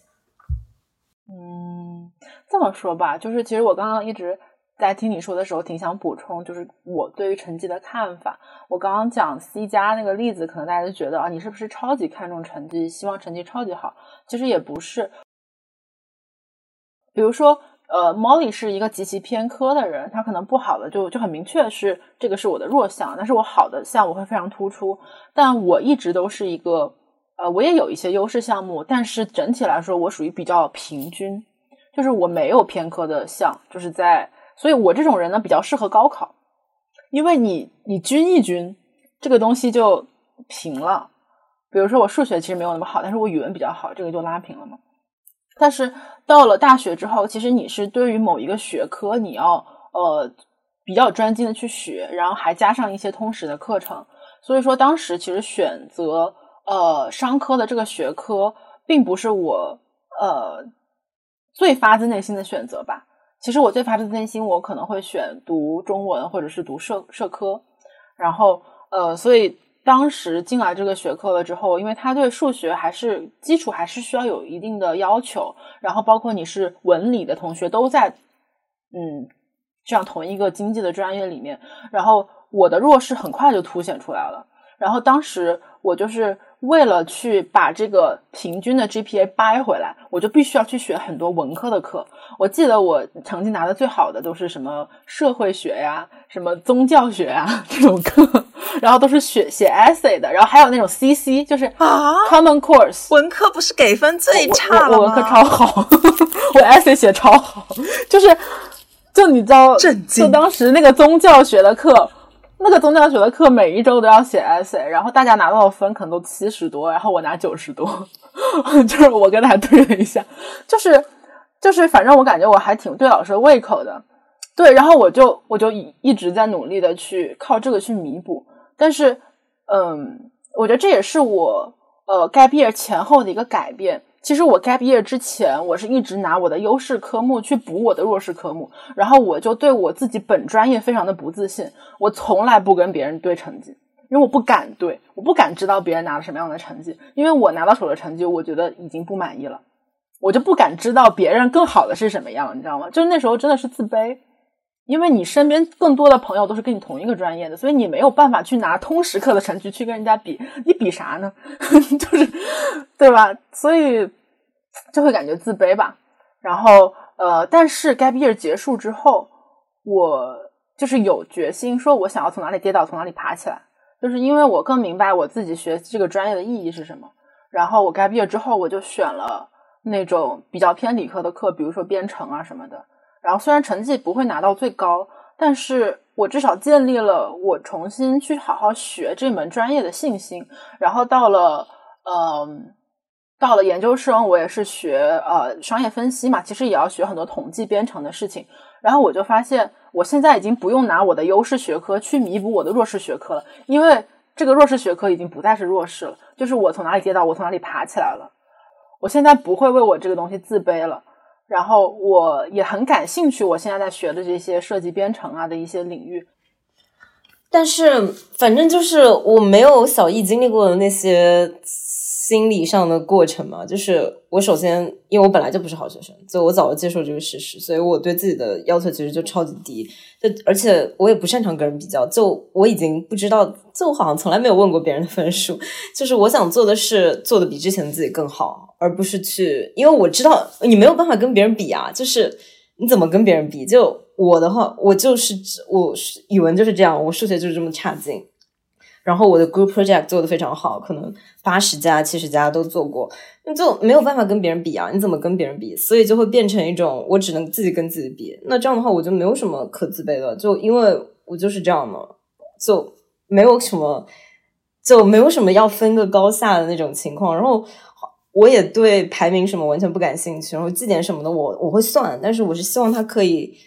嗯，这么说吧，就是其实我刚刚一直在听你说的时候，挺想补充，就是我对于成绩的看法。我刚刚讲 C 加那个例子，可能大家都觉得啊，你是不是超级看重成绩，希望成绩超级好？其实也不是，比如说。呃，Molly 是一个极其偏科的人，他可能不好的就就很明确是这个是我的弱项，但是我好的项目会非常突出。但我一直都是一个，呃，我也有一些优势项目，但是整体来说我属于比较平均，就是我没有偏科的项，就是在，所以我这种人呢比较适合高考，因为你你均一均，这个东西就平了。比如说我数学其实没有那么好，但是我语文比较好，这个就拉平了嘛。但是到了大学之后，其实你是对于某一个学科，你要呃比较专精的去学，然后还加上一些通识的课程。所以说，当时其实选择呃商科的这个学科，并不是我呃最发自内心的选择吧。其实我最发自内心，我可能会选读中文或者是读社社科。然后呃，所以。当时进来这个学科了之后，因为他对数学还是基础还是需要有一定的要求，然后包括你是文理的同学都在，嗯，这样同一个经济的专业里面，然后我的弱势很快就凸显出来了。然后当时我就是为了去把这个平均的 GPA 掰回来，我就必须要去学很多文科的课。我记得我成绩拿的最好的都是什么社会学呀、什么宗教学呀 这种课，然后都是写写 essay 的，然后还有那种 CC，就是啊 Common Course。文科不是给分最差了我我文科超好，我 essay 写超好，就是就你知道，震惊就当时那个宗教学的课，那个宗教学的课每一周都要写 essay，然后大家拿到的分可能都七十多，然后我拿九十多，就是我跟他对了一下，就是就是反正我感觉我还挺对老师的胃口的，对，然后我就我就一一直在努力的去靠这个去弥补，但是嗯，我觉得这也是我呃该毕业前后的一个改变。其实我 gap year 之前，我是一直拿我的优势科目去补我的弱势科目，然后我就对我自己本专业非常的不自信，我从来不跟别人对成绩，因为我不敢对，我不敢知道别人拿了什么样的成绩，因为我拿到手的成绩，我觉得已经不满意了，我就不敢知道别人更好的是什么样，你知道吗？就是那时候真的是自卑，因为你身边更多的朋友都是跟你同一个专业的，所以你没有办法去拿通识课的成绩去跟人家比，你比啥呢？就是对吧？所以就会感觉自卑吧。然后呃，但是 gap year 结束之后，我就是有决心说，我想要从哪里跌倒，从哪里爬起来，就是因为我更明白我自己学这个专业的意义是什么。然后我 gap year 之后，我就选了那种比较偏理科的课，比如说编程啊什么的。然后虽然成绩不会拿到最高，但是我至少建立了我重新去好好学这门专业的信心。然后到了嗯。到了研究生，我也是学呃商业分析嘛，其实也要学很多统计编程的事情。然后我就发现，我现在已经不用拿我的优势学科去弥补我的弱势学科了，因为这个弱势学科已经不再是弱势了，就是我从哪里跌倒，我从哪里爬起来了。我现在不会为我这个东西自卑了，然后我也很感兴趣，我现在在学的这些设计编程啊的一些领域。但是反正就是我没有小易经历过的那些。心理上的过程嘛，就是我首先，因为我本来就不是好学生，所以我早就接受这个事实，所以我对自己的要求其实就超级低。就而且我也不擅长跟人比较，就我已经不知道，就我好像从来没有问过别人的分数。就是我想做的是做的比之前的自己更好，而不是去，因为我知道你没有办法跟别人比啊。就是你怎么跟别人比？就我的话，我就是我语文就是这样，我数学就是这么差劲。然后我的 group project 做的非常好，可能八十家、七十家都做过，那就没有办法跟别人比啊！你怎么跟别人比？所以就会变成一种我只能自己跟自己比。那这样的话，我就没有什么可自卑的，就因为我就是这样的，就没有什么，就没有什么要分个高下的那种情况。然后我也对排名什么完全不感兴趣，然后绩点什么的我我会算，但是我是希望它可以。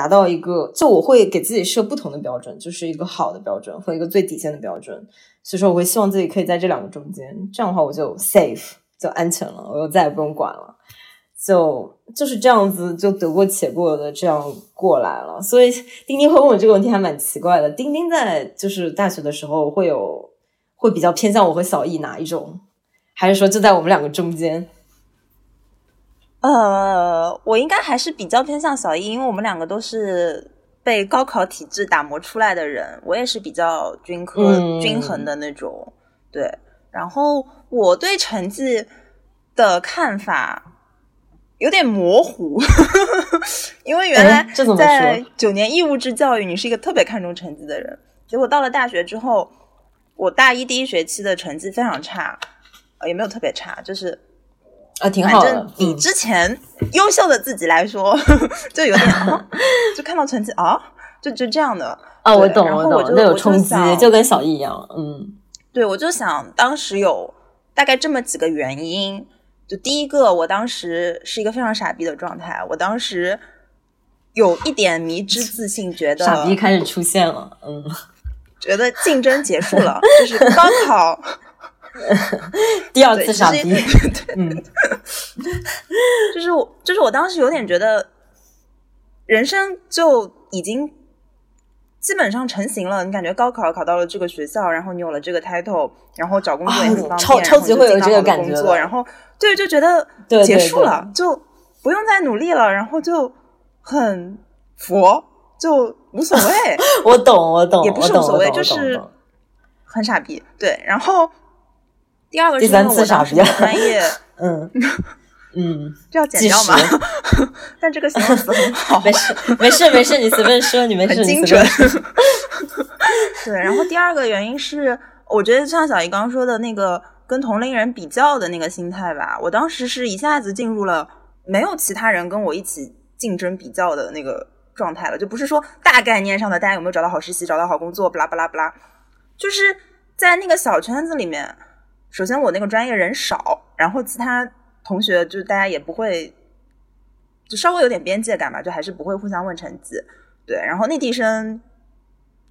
达到一个，就我会给自己设不同的标准，就是一个好的标准和一个最底线的标准。所以说，我会希望自己可以在这两个中间，这样的话我就 safe 就安全了，我就再也不用管了。就就是这样子，就得过且过的这样过来了。所以丁丁会问我这个问题还蛮奇怪的。丁丁在就是大学的时候会有会比较偏向我和小易哪一种，还是说就在我们两个中间？呃，我应该还是比较偏向小易，因为我们两个都是被高考体制打磨出来的人。我也是比较均科、嗯均衡的那种，对。然后我对成绩的看法有点模糊，因为原来在九年义务制教育，你是一个特别看重成绩的人。结果到了大学之后，我大一第一学期的成绩非常差，呃，也没有特别差，就是啊，挺好的正，比嗯之前优秀的自己来说，就有点、啊，就看到成绩啊，就就这样的。啊，我懂，我就我就那有冲击，想就跟小易一样，嗯。对，我就想当时有大概这么几个原因。就第一个，我当时是一个非常傻逼的状态，我当时有一点迷之自信，觉得傻逼开始出现了，嗯，觉得竞争结束了，就是高考 第二对次傻逼，嗯，就是我，就是我当时有点觉得，人生就已经基本上成型了。你感觉高考考到了这个学校，然后你有了这个 title，然后找工作也很方便，啊超超级会这个感觉然后对，就觉得结束对了，就不用再努力了，然后就很佛，就无所谓。我懂，我懂，也不是无所谓就是很傻逼，对。然后第二个第三次傻逼专业，嗯。嗯，这要剪掉吗？但这个形容词很好，没事没事没事，你随便说，你没事，很精准。对，然后第二个原因是，我觉得像小姨刚刚说的那个跟同龄人比较的那个心态吧，我当时是一下子进入了没有其他人跟我一起竞争比较的那个状态了，就不是说大概念上的大家有没有找到好实习、找到好工作，不拉不拉不拉，就是在那个小圈子里面，首先我那个专业人少，然后其他同学就大家也不会，就稍微有点边界感吧，就还是不会互相问成绩，对，然后内地生。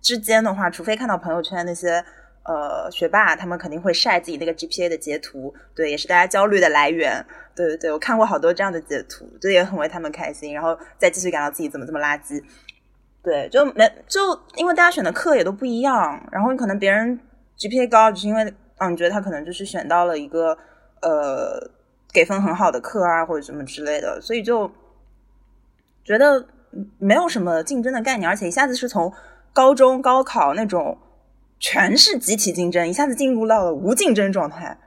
之间的话，除非看到朋友圈那些呃学霸，他们肯定会晒自己那个 GPA 的截图，对，也是大家焦虑的来源。对对对，我看过好多这样的截图，这也很为他们开心，然后再继续感到自己怎么这么垃圾。对，就没就因为大家选的课也都不一样，然后你可能别人 GPA 高，只是因为嗯，你觉得他可能就是选到了一个呃给分很好的课啊，或者什么之类的，所以就觉得没有什么竞争的概念，而且一下子是从。高中高考那种全是集体竞争，一下子进入到了无竞争状态，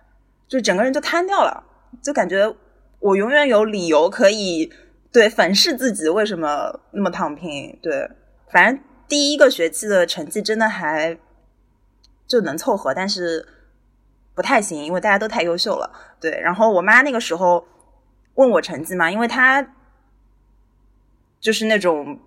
就整个人就瘫掉了，就感觉我永远有理由可以对粉饰自己为什么那么躺平。对，反正第一个学期的成绩真的还就能凑合，但是不太行，因为大家都太优秀了。对，然后我妈那个时候问我成绩嘛，因为她就是那种。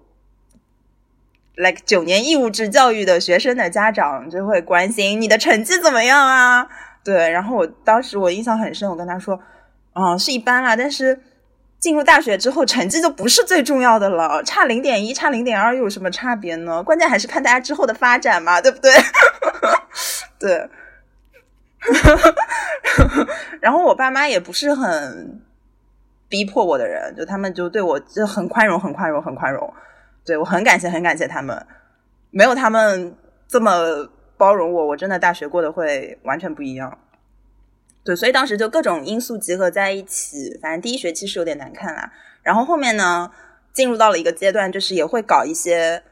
like 九年义务制教育的学生的家长就会关心你的成绩怎么样啊？对，然后我当时我印象很深，我跟他说，嗯，是一般啦，但是进入大学之后，成绩就不是最重要的了，差零点一、差零点二又有什么差别呢？关键还是看大家之后的发展嘛，对不对？对。然后我爸妈也不是很逼迫我的人，就他们就对我就很宽容，很宽容，很宽容。对我很感谢，很感谢他们，没有他们这么包容我，我真的大学过得会完全不一样。对，所以当时就各种因素集合在一起，反正第一学期是有点难看啦。然后后面呢，进入到了一个阶段，就是也会搞一些，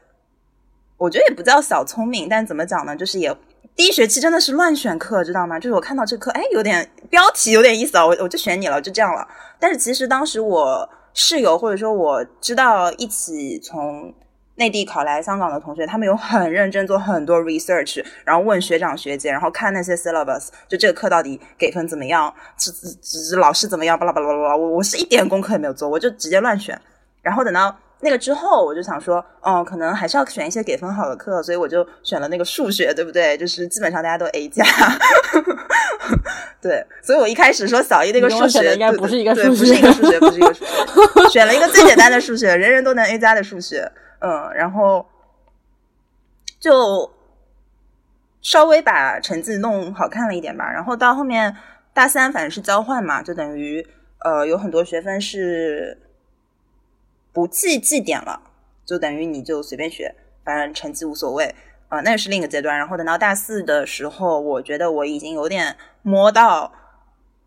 我觉得也不叫小聪明，但怎么讲呢？就是也第一学期真的是乱选课，知道吗？就是我看到这课，哎，有点标题有点意思啊，我我就选你了，就这样了。但是其实当时我。室友或者说我知道一起从内地考来香港的同学，他们有很认真做很多 research，然后问学长学姐，然后看那些 syllabus，就这个课到底给分怎么样，是是老师怎么样，巴拉巴拉巴拉，我我是一点功课也没有做，我就直接乱选，然后等到。那个之后，我就想说，哦，可能还是要选一些给分好的课，所以我就选了那个数学，对不对？就是基本上大家都 A 加，对。所以我一开始说小一那个数学应该不是一个数学，不是一个数学，不是一个数学，选了一个最简单的数学，人人都能 A 加的数学，嗯，然后就稍微把成绩弄好看了一点吧。然后到后面大三，反正是交换嘛，就等于呃有很多学分是。不记绩点了，就等于你就随便学，反正成绩无所谓啊。那是另一个阶段。然后等到大四的时候，我觉得我已经有点摸到，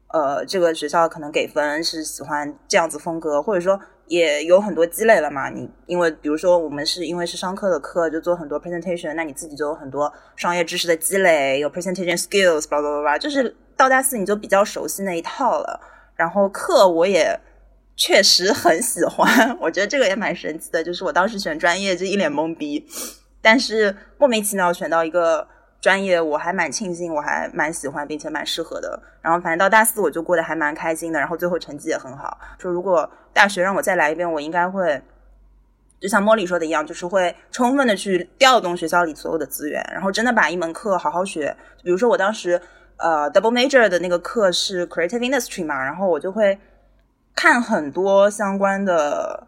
呃，这个学校可能给分是喜欢这样子风格，或者说也有很多积累了嘛。你因为比如说我们是因为是商科的课，就做很多 presentation，那你自己就有很多商业知识的积累，有 presentation skills，叭叭叭叭，就是到大四你就比较熟悉那一套了。然后课我也。确实很喜欢，我觉得这个也蛮神奇的。就是我当时选专业就一脸懵逼，但是莫名其妙选到一个专业，我还蛮庆幸，我还蛮喜欢，并且蛮适合的。然后反正到大四我就过得还蛮开心的，然后最后成绩也很好。说如果大学让我再来一遍，我应该会就像茉莉说的一样，就是会充分的去调动学校里所有的资源，然后真的把一门课好好学。比如说我当时呃 double major 的那个课是 creative industry 嘛，然后我就会。看很多相关的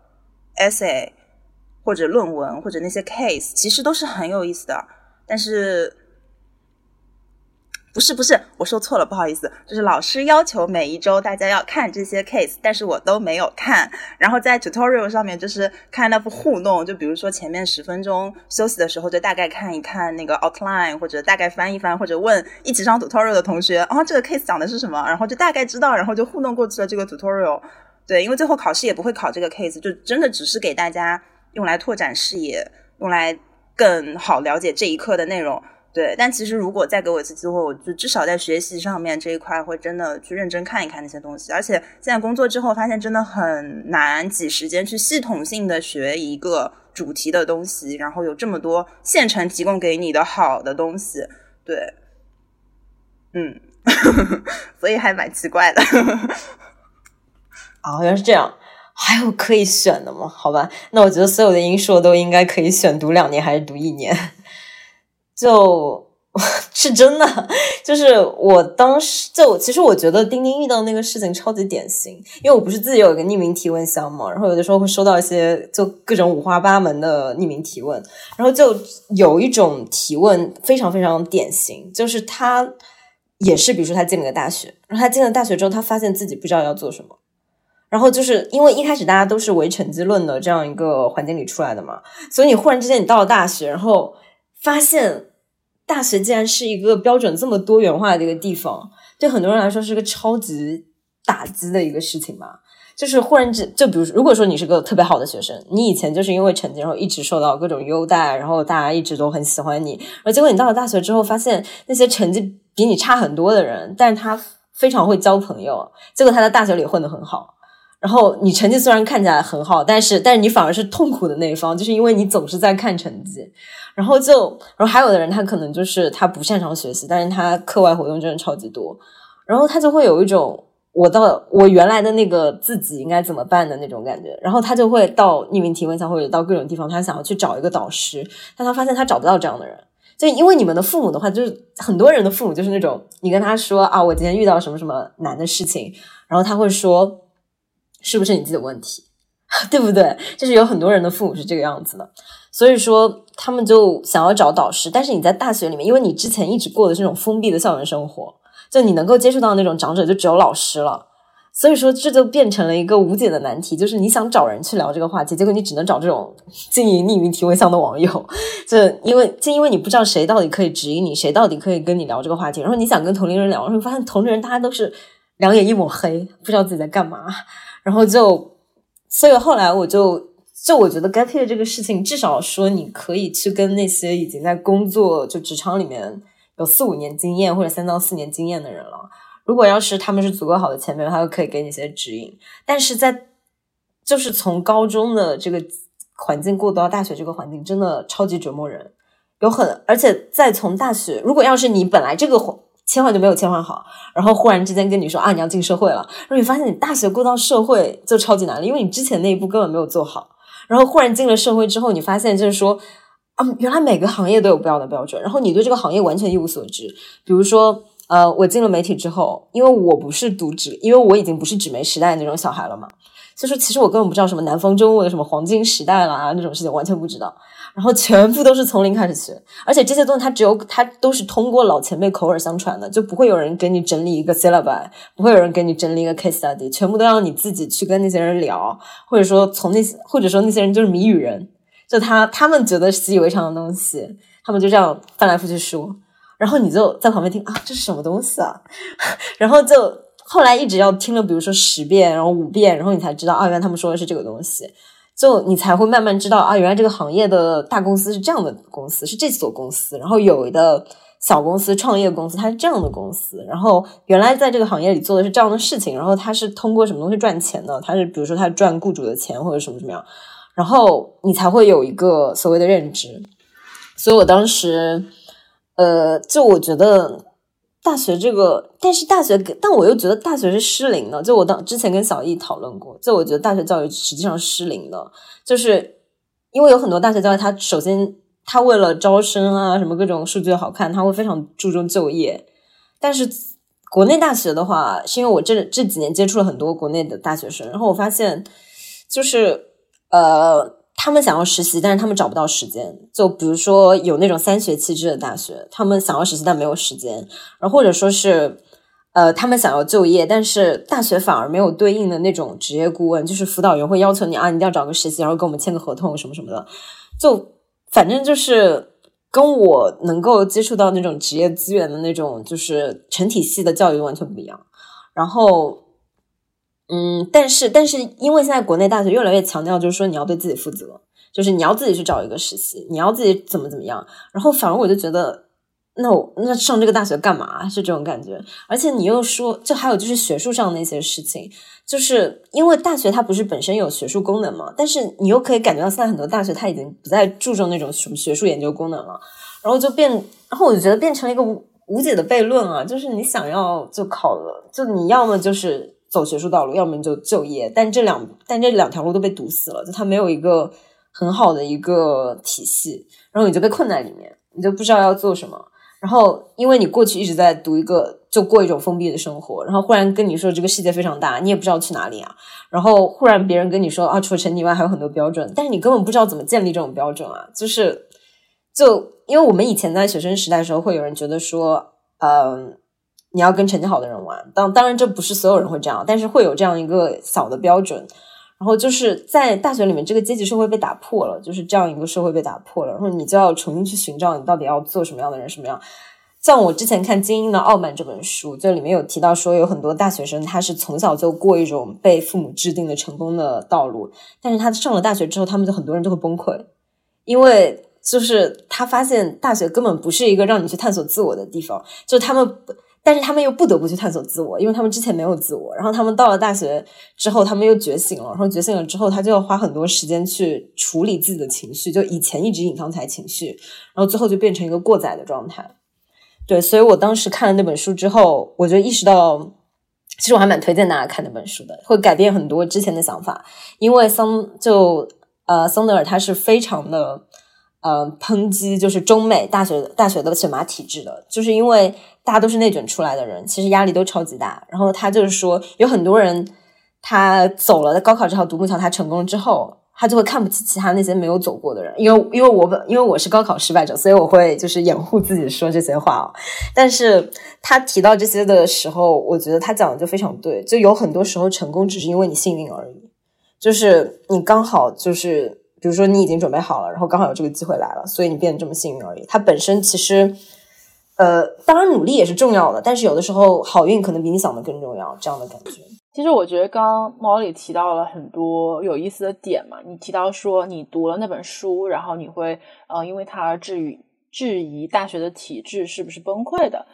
essay 或者论文或者那些 case，其实都是很有意思的，但是。不是不是，我说错了，不好意思，就是老师要求每一周大家要看这些 case，但是我都没有看。然后在 tutorial 上面就是看那副互动，就比如说前面十分钟休息的时候，就大概看一看那个 outline，或者大概翻一翻，或者问一起上 tutorial 的同学，啊，这个 case 讲的是什么？然后就大概知道，然后就互动过去了这个 tutorial。对，因为最后考试也不会考这个 case，就真的只是给大家用来拓展视野，用来更好了解这一课的内容。对，但其实如果再给我一次机会，我就至少在学习上面这一块会真的去认真看一看那些东西。而且现在工作之后，发现真的很难挤时间去系统性的学一个主题的东西，然后有这么多现成提供给你的好的东西，对，嗯，所以还蛮奇怪的。啊，原来是这样，还有可以选的吗？好吧，那我觉得所有的英硕都应该可以选读两年还是读一年。就 是真的，就是我当时就其实我觉得钉钉遇到那个事情超级典型，因为我不是自己有一个匿名提问箱嘛，然后有的时候会收到一些就各种五花八门的匿名提问，然后就有一种提问非常非常典型，就是他也是比如说他进了个大学，然后他进了大学之后，他发现自己不知道要做什么，然后就是因为一开始大家都是唯成绩论的这样一个环境里出来的嘛，所以你忽然之间你到了大学，然后发现。大学竟然是一个标准这么多元化的一个地方，对很多人来说是个超级打击的一个事情吧。就是忽然之，就比如说，如果说你是个特别好的学生，你以前就是因为成绩，然后一直受到各种优待，然后大家一直都很喜欢你，然后结果你到了大学之后，发现那些成绩比你差很多的人，但是他非常会交朋友，结果他在大学里混得很好。然后你成绩虽然看起来很好，但是但是你反而是痛苦的那一方，就是因为你总是在看成绩。然后就，然后还有的人他可能就是他不擅长学习，但是他课外活动真的超级多，然后他就会有一种我到我原来的那个自己应该怎么办的那种感觉。然后他就会到匿名提问箱或者到各种地方，他想要去找一个导师，但他发现他找不到这样的人。就因为你们的父母的话，就是很多人的父母就是那种你跟他说啊，我今天遇到什么什么难的事情，然后他会说。是不是你自己的问题，对不对？就是有很多人的父母是这个样子的，所以说他们就想要找导师。但是你在大学里面，因为你之前一直过的这种封闭的校园生活，就你能够接触到那种长者，就只有老师了。所以说这就变成了一个无解的难题，就是你想找人去聊这个话题，结果你只能找这种 经营匿名提问箱的网友。就因为就因为你不知道谁到底可以指引你，谁到底可以跟你聊这个话题。然后你想跟同龄人聊，然后发现同龄人大家都是两眼一抹黑，不知道自己在干嘛。然后就，所以后来我就就我觉得 gap year 这个事情，至少说你可以去跟那些已经在工作就职场里面有四五年经验或者三到四年经验的人了。如果要是他们是足够好的前辈，他就可以给你一些指引。但是在就是从高中的这个环境过渡到大学这个环境，真的超级折磨人。有很而且再从大学，如果要是你本来这个环。切换就没有切换好，然后忽然之间跟你说啊，你要进社会了，然后你发现你大学过到社会就超级难了，因为你之前那一步根本没有做好。然后忽然进了社会之后，你发现就是说啊，原来每个行业都有不一样的标准，然后你对这个行业完全一无所知。比如说，呃，我进了媒体之后，因为我不是读纸，因为我已经不是纸媒时代那种小孩了嘛，所以说其实我根本不知道什么南方周末的什么黄金时代啦那种事情，完全不知道。然后全部都是从零开始学，而且这些东西它只有它都是通过老前辈口耳相传的，就不会有人给你整理一个 syllabus，不会有人给你整理一个 case study，全部都让你自己去跟那些人聊，或者说从那些或者说那些人就是谜语人，就他他们觉得习以为常的东西，他们就这样翻来覆去说，然后你就在旁边听啊，这是什么东西啊？然后就后来一直要听了，比如说十遍，然后五遍，然后你才知道啊，原来他们说的是这个东西。就你才会慢慢知道啊，原来这个行业的大公司是这样的公司，是这所公司。然后有的小公司、创业公司，它是这样的公司。然后原来在这个行业里做的是这样的事情。然后它是通过什么东西赚钱的？它是比如说它赚雇主的钱或者什么什么样。然后你才会有一个所谓的认知。所以我当时，呃，就我觉得。大学这个，但是大学，但我又觉得大学是失灵的。就我当之前跟小易讨论过，就我觉得大学教育实际上失灵的，就是因为有很多大学教育，它首先它为了招生啊，什么各种数据好看，它会非常注重就业。但是国内大学的话，是因为我这这几年接触了很多国内的大学生，然后我发现就是呃。他们想要实习，但是他们找不到时间。就比如说有那种三学期制的大学，他们想要实习但没有时间。然后或者说是，呃，他们想要就业，但是大学反而没有对应的那种职业顾问，就是辅导员会要求你啊，你一定要找个实习，然后跟我们签个合同什么什么的。就反正就是跟我能够接触到那种职业资源的那种，就是成体系的教育完全不一样。然后。嗯，但是但是，因为现在国内大学越来越强调，就是说你要对自己负责，就是你要自己去找一个实习，你要自己怎么怎么样。然后反而我就觉得，那我那上这个大学干嘛？是这种感觉。而且你又说，就还有就是学术上那些事情，就是因为大学它不是本身有学术功能嘛，但是你又可以感觉到现在很多大学它已经不再注重那种什么学术研究功能了，然后就变，然后我就觉得变成了一个无无解的悖论啊，就是你想要就考了，就你要么就是走学术道路，要么就就业，但这两但这两条路都被堵死了，就它没有一个很好的一个体系，然后你就被困在里面，你就不知道要做什么。然后，因为你过去一直在读一个，就过一种封闭的生活，然后忽然跟你说这个世界非常大，你也不知道去哪里啊。然后忽然别人跟你说啊，除了成绩外还有很多标准，但是你根本不知道怎么建立这种标准啊。就是，就因为我们以前在学生时代的时候，会有人觉得说，嗯，你要跟成绩好的人玩。当当然这不是所有人会这样，但是会有这样一个小的标准。然后就是在大学里面，这个阶级社会被打破了，就是这样一个社会被打破了。然后你就要重新去寻找你到底要做什么样的人，什么样。像我之前看《精英的傲慢》这本书，就里面有提到说，有很多大学生他是从小就过一种被父母制定的成功的道路，但是他上了大学之后，他们就很多人都会崩溃，因为就是他发现大学根本不是一个让你去探索自我的地方，就他们。但是他们又不得不去探索自我，因为他们之前没有自我。然后他们到了大学之后，他们又觉醒了。然后觉醒了之后，他就要花很多时间去处理自己的情绪，就以前一直隐藏起来情绪，然后最后就变成一个过载的状态。对，所以我当时看了那本书之后，我就意识到，其实我还蛮推荐大家看那本书的，会改变很多之前的想法。因为桑就呃桑德尔他是非常的。呃，抨击就是中美大学大学的选拔体制的，就是因为大家都是内卷出来的人，其实压力都超级大。然后他就是说，有很多人他走了高考这条独木桥，他成功之后，他就会看不起其他那些没有走过的人。因为因为我本因为我是高考失败者，所以我会就是掩护自己说这些话哦。但是他提到这些的时候，我觉得他讲的就非常对，就有很多时候成功只是因为你幸运而已，就是你刚好就是。比如说你已经准备好了，然后刚好有这个机会来了，所以你变得这么幸运而已。它本身其实，呃，当然努力也是重要的，但是有的时候好运可能比你想的更重要，这样的感觉。其实我觉得刚刚猫里提到了很多有意思的点嘛，你提到说你读了那本书，然后你会呃因为它而质疑质疑大学的体制是不是崩溃的，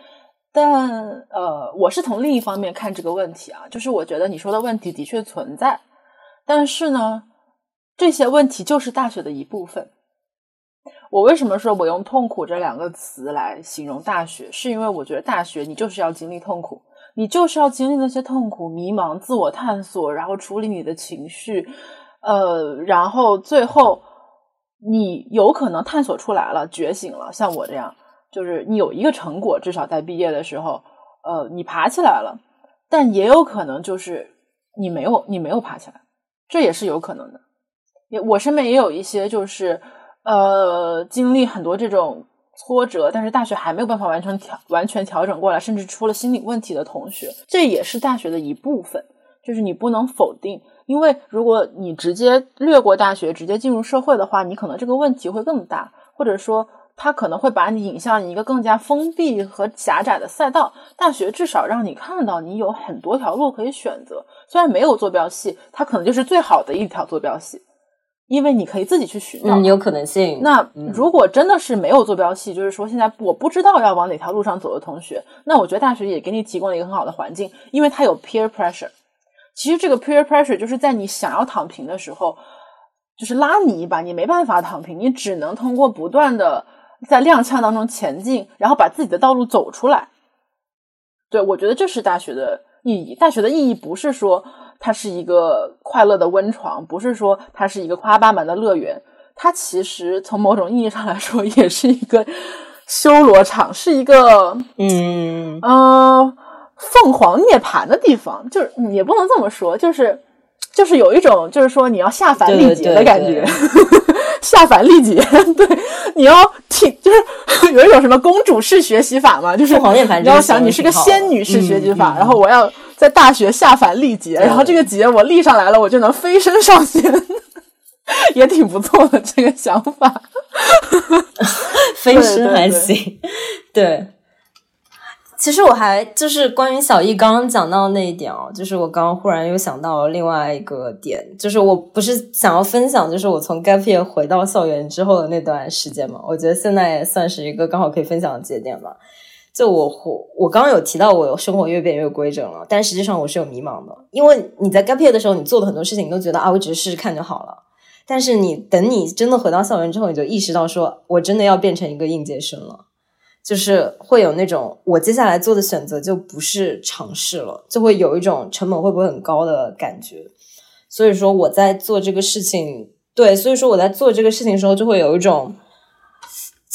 但呃我是从另一方面看这个问题啊，就是我觉得你说的问题的确存在，但是呢。这些问题就是大学的一部分。我为什么说我用“痛苦”这两个词来形容大学？是因为我觉得大学你就是要经历痛苦，你就是要经历那些痛苦、迷茫、自我探索，然后处理你的情绪，呃，然后最后你有可能探索出来了，觉醒了，像我这样，就是你有一个成果，至少在毕业的时候，呃，你爬起来了，但也有可能就是你没有，你没有爬起来，这也是有可能的。也我身边也有一些就是，呃，经历很多这种挫折，但是大学还没有办法完成调完全调整过来，甚至出了心理问题的同学，这也是大学的一部分。就是你不能否定，因为如果你直接略过大学，直接进入社会的话，你可能这个问题会更大，或者说他可能会把你引向一个更加封闭和狭窄的赛道。大学至少让你看到你有很多条路可以选择，虽然没有坐标系，它可能就是最好的一条坐标系。因为你可以自己去寻找，有可能性。那如果真的是没有坐标系，就是说现在我不知道要往哪条路上走的同学，那我觉得大学也给你提供了一个很好的环境，因为它有 peer pressure。其实这个 peer pressure 就是在你想要躺平的时候，就是拉你一把，你没办法躺平，你只能通过不断的在踉跄当中前进，然后把自己的道路走出来。对我觉得这是大学的意义。大学的意义不是说。它是一个快乐的温床，不是说它是一个花八满的乐园。它其实从某种意义上来说，也是一个修罗场，是一个嗯嗯凤凰涅槃的地方。就是也不能这么说，就是就是有一种就是说你要下凡历劫的感觉，下凡历劫。对，你要听，就是 有一种什么公主式学习法嘛，就是凤凰涅槃。你要想你是个仙女式学习法，然后我要。在大学下凡历劫，然后这个劫我立上来了，我就能飞升上仙，也挺不错的这个想法。飞升还行，对。其实我还就是关于小易刚刚讲到那一点哦，就是我刚刚忽然又想到了另外一个点，就是我不是想要分享，就是我从 gap year 回到校园之后的那段时间嘛，我觉得现在也算是一个刚好可以分享的节点吧。就我我我刚刚有提到我生活越变越规整了，但实际上我是有迷茫的，因为你在 gap year 的时候，你做的很多事情，你都觉得啊，我只是试试看就好了。但是你等你真的回到校园之后，你就意识到说我真的要变成一个应届生了。就是会有那种，我接下来做的选择就不是尝试了，就会有一种成本会不会很高的感觉。所以说我在做这个事情，对，所以说我在做这个事情的时候，就会有一种，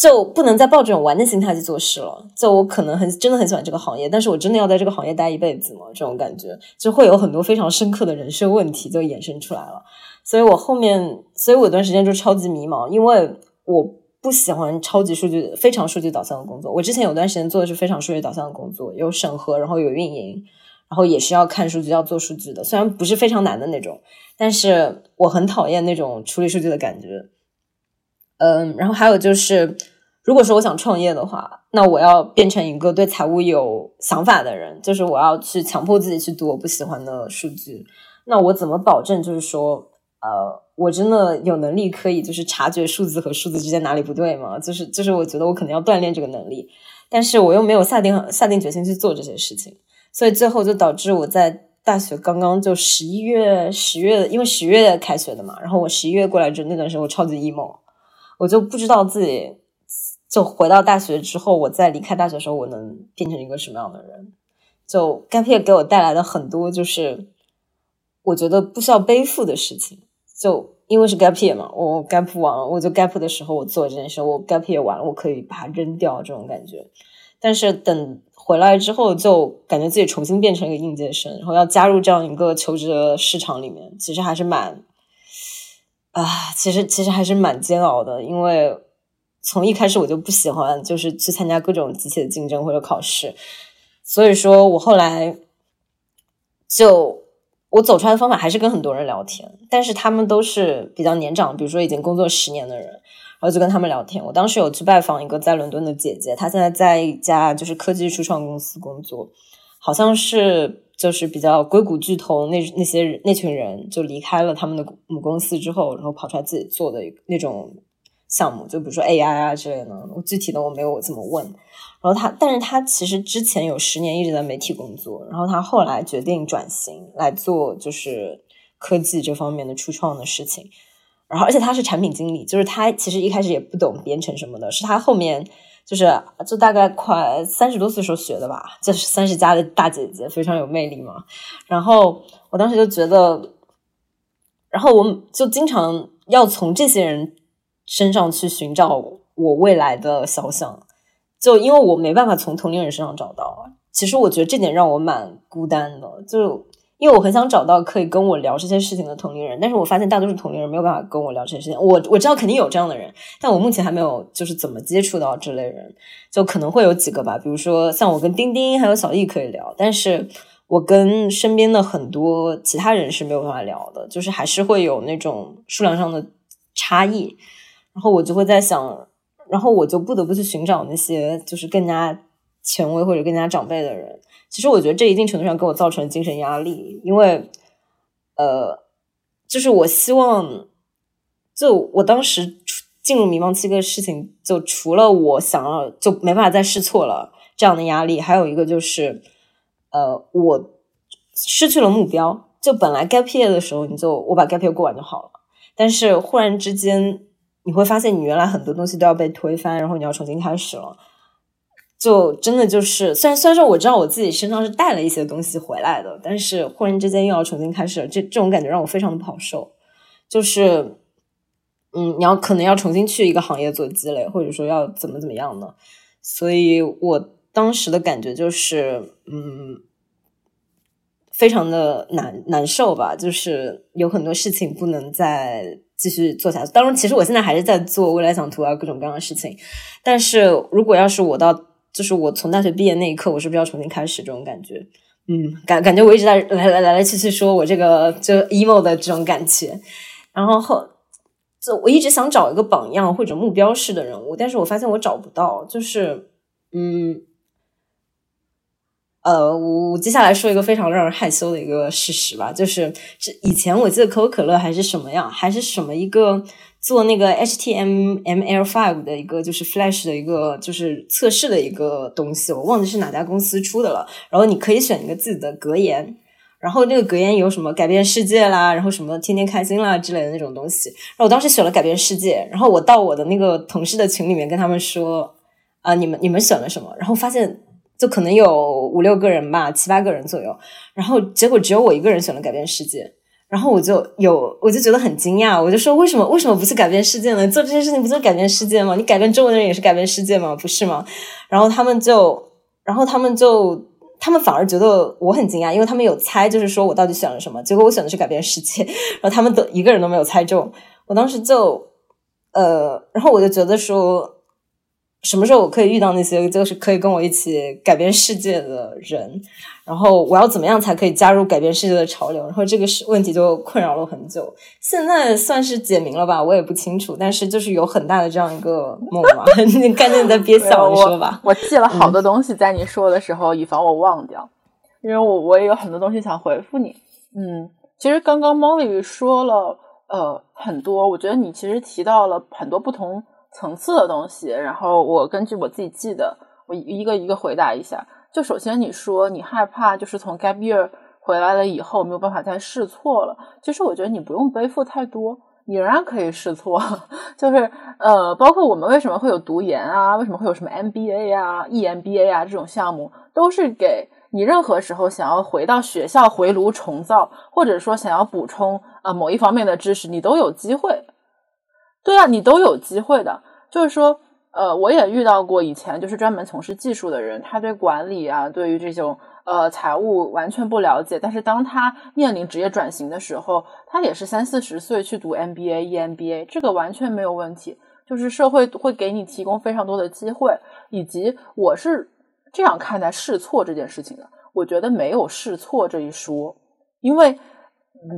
就不能再抱这种玩的心态去做事了。就我可能很真的很喜欢这个行业，但是我真的要在这个行业待一辈子吗？这种感觉就会有很多非常深刻的人生问题就衍生出来了。所以我后面，所以我有段时间就超级迷茫，因为我。不喜欢超级数据、非常数据导向的工作。我之前有段时间做的是非常数据导向的工作，有审核，然后有运营，然后也是要看数据、要做数据的。虽然不是非常难的那种，但是我很讨厌那种处理数据的感觉。嗯，然后还有就是，如果说我想创业的话，那我要变成一个对财务有想法的人，就是我要去强迫自己去读我不喜欢的数据。那我怎么保证？就是说。呃，我真的有能力可以就是察觉数字和数字之间哪里不对吗？就是就是我觉得我可能要锻炼这个能力，但是我又没有下定下定决心去做这些事情，所以最后就导致我在大学刚刚就十一月十月，因为十月开学的嘛，然后我十一月过来之后那段时间我超级 emo，我就不知道自己就回到大学之后，我在离开大学的时候我能变成一个什么样的人？就 gap year 给我带来的很多就是我觉得不需要背负的事情。就因为是 gap year 嘛，我 gap 完了，我就 gap 的时候我做这件事，我 gap year 完了，我可以把它扔掉这种感觉。但是等回来之后，就感觉自己重新变成一个应届生，然后要加入这样一个求职的市场里面，其实还是蛮啊，其实其实还是蛮煎熬的。因为从一开始我就不喜欢，就是去参加各种机器的竞争或者考试，所以说我后来就。我走出来的方法还是跟很多人聊天，但是他们都是比较年长，比如说已经工作十年的人，然后就跟他们聊天。我当时有去拜访一个在伦敦的姐姐，她现在在一家就是科技初创公司工作，好像是就是比较硅谷巨头那那些那群人就离开了他们的母公司之后，然后跑出来自己做的那种项目，就比如说 AI 啊之类的。我具体的我没有怎么问。然后他，但是他其实之前有十年一直在媒体工作，然后他后来决定转型来做就是科技这方面的初创的事情。然后，而且他是产品经理，就是他其实一开始也不懂编程什么的，是他后面就是就大概快三十多岁时候学的吧，就是三十加的大姐姐，非常有魅力嘛。然后我当时就觉得，然后我就经常要从这些人身上去寻找我未来的肖像。就因为我没办法从同龄人身上找到，其实我觉得这点让我蛮孤单的。就因为我很想找到可以跟我聊这些事情的同龄人，但是我发现大多数同龄人没有办法跟我聊这些事情。我我知道肯定有这样的人，但我目前还没有就是怎么接触到这类人。就可能会有几个吧，比如说像我跟丁丁还有小易可以聊，但是我跟身边的很多其他人是没有办法聊的，就是还是会有那种数量上的差异。然后我就会在想。然后我就不得不去寻找那些就是更加权威或者更加长辈的人。其实我觉得这一定程度上给我造成了精神压力，因为呃，就是我希望，就我当时进入迷茫期的事情，就除了我想要就没办法再试错了这样的压力，还有一个就是呃，我失去了目标。就本来 gap year 的时候，你就我把 gap year 过完就好了，但是忽然之间。你会发现，你原来很多东西都要被推翻，然后你要重新开始了。就真的就是，虽然虽然说我知道我自己身上是带了一些东西回来的，但是忽然之间又要重新开始，这这种感觉让我非常的不好受。就是，嗯，你要可能要重新去一个行业做积累，或者说要怎么怎么样呢？所以我当时的感觉就是，嗯，非常的难难受吧。就是有很多事情不能再。继续做下去。当然，其实我现在还是在做未来想图啊，各种各样的事情。但是如果要是我到，就是我从大学毕业那一刻，我是不是要重新开始？这种感觉，嗯，感感觉我一直在来来来来去去说我这个就 emo 的这种感觉。然后后，就我一直想找一个榜样或者目标式的人物，但是我发现我找不到。就是，嗯，呃，我我接下来说一个非常让人害羞的一个事实吧，就是这以前我记得可口可乐还是什么样，还是什么一个做那个 HTML5 的一个就是 Flash 的一个就是测试的一个东西，我忘记是哪家公司出的了。然后你可以选一个自己的格言，然后那个格言有什么改变世界啦，然后什么天天开心啦之类的那种东西。然后我当时选了改变世界，然后我到我的那个同事的群里面跟他们说啊，你们你们选了什么？然后发现。就可能有五六个人吧，七八个人左右，然后结果只有我一个人选了改变世界，然后我就有我就觉得很惊讶，我就说为什么为什么不去改变世界呢？做这件事情不就改变世界吗？你改变周围的人也是改变世界吗？不是吗？然后他们就，然后他们就，他们反而觉得我很惊讶，因为他们有猜，就是说我到底选了什么，结果我选的是改变世界，然后他们都一个人都没有猜中，我当时就，呃，然后我就觉得说。什么时候我可以遇到那些就是可以跟我一起改变世界的人？然后我要怎么样才可以加入改变世界的潮流？然后这个是问题就困扰了很久。现在算是解明了吧？我也不清楚，但是就是有很大的这样一个梦嘛。你赶紧在憋笑，你说吧。我记了好多东西在你说的时候，以防我忘掉，因为我我也有很多东西想回复你。嗯，其实刚刚 Molly 说了呃很多，我觉得你其实提到了很多不同。层次的东西，然后我根据我自己记得，我一个一个回答一下。就首先你说你害怕，就是从 gap year 回来了以后没有办法再试错了。其实我觉得你不用背负太多，你仍然可以试错。就是呃，包括我们为什么会有读研啊，为什么会有什么 MBA 啊、EMBA 啊这种项目，都是给你任何时候想要回到学校回炉重造，或者说想要补充啊某一方面的知识，你都有机会。对啊，你都有机会的。就是说，呃，我也遇到过以前就是专门从事技术的人，他对管理啊，对于这种呃财务完全不了解。但是当他面临职业转型的时候，他也是三四十岁去读 MBA、EMBA，这个完全没有问题。就是社会会给你提供非常多的机会，以及我是这样看待试错这件事情的。我觉得没有试错这一说，因为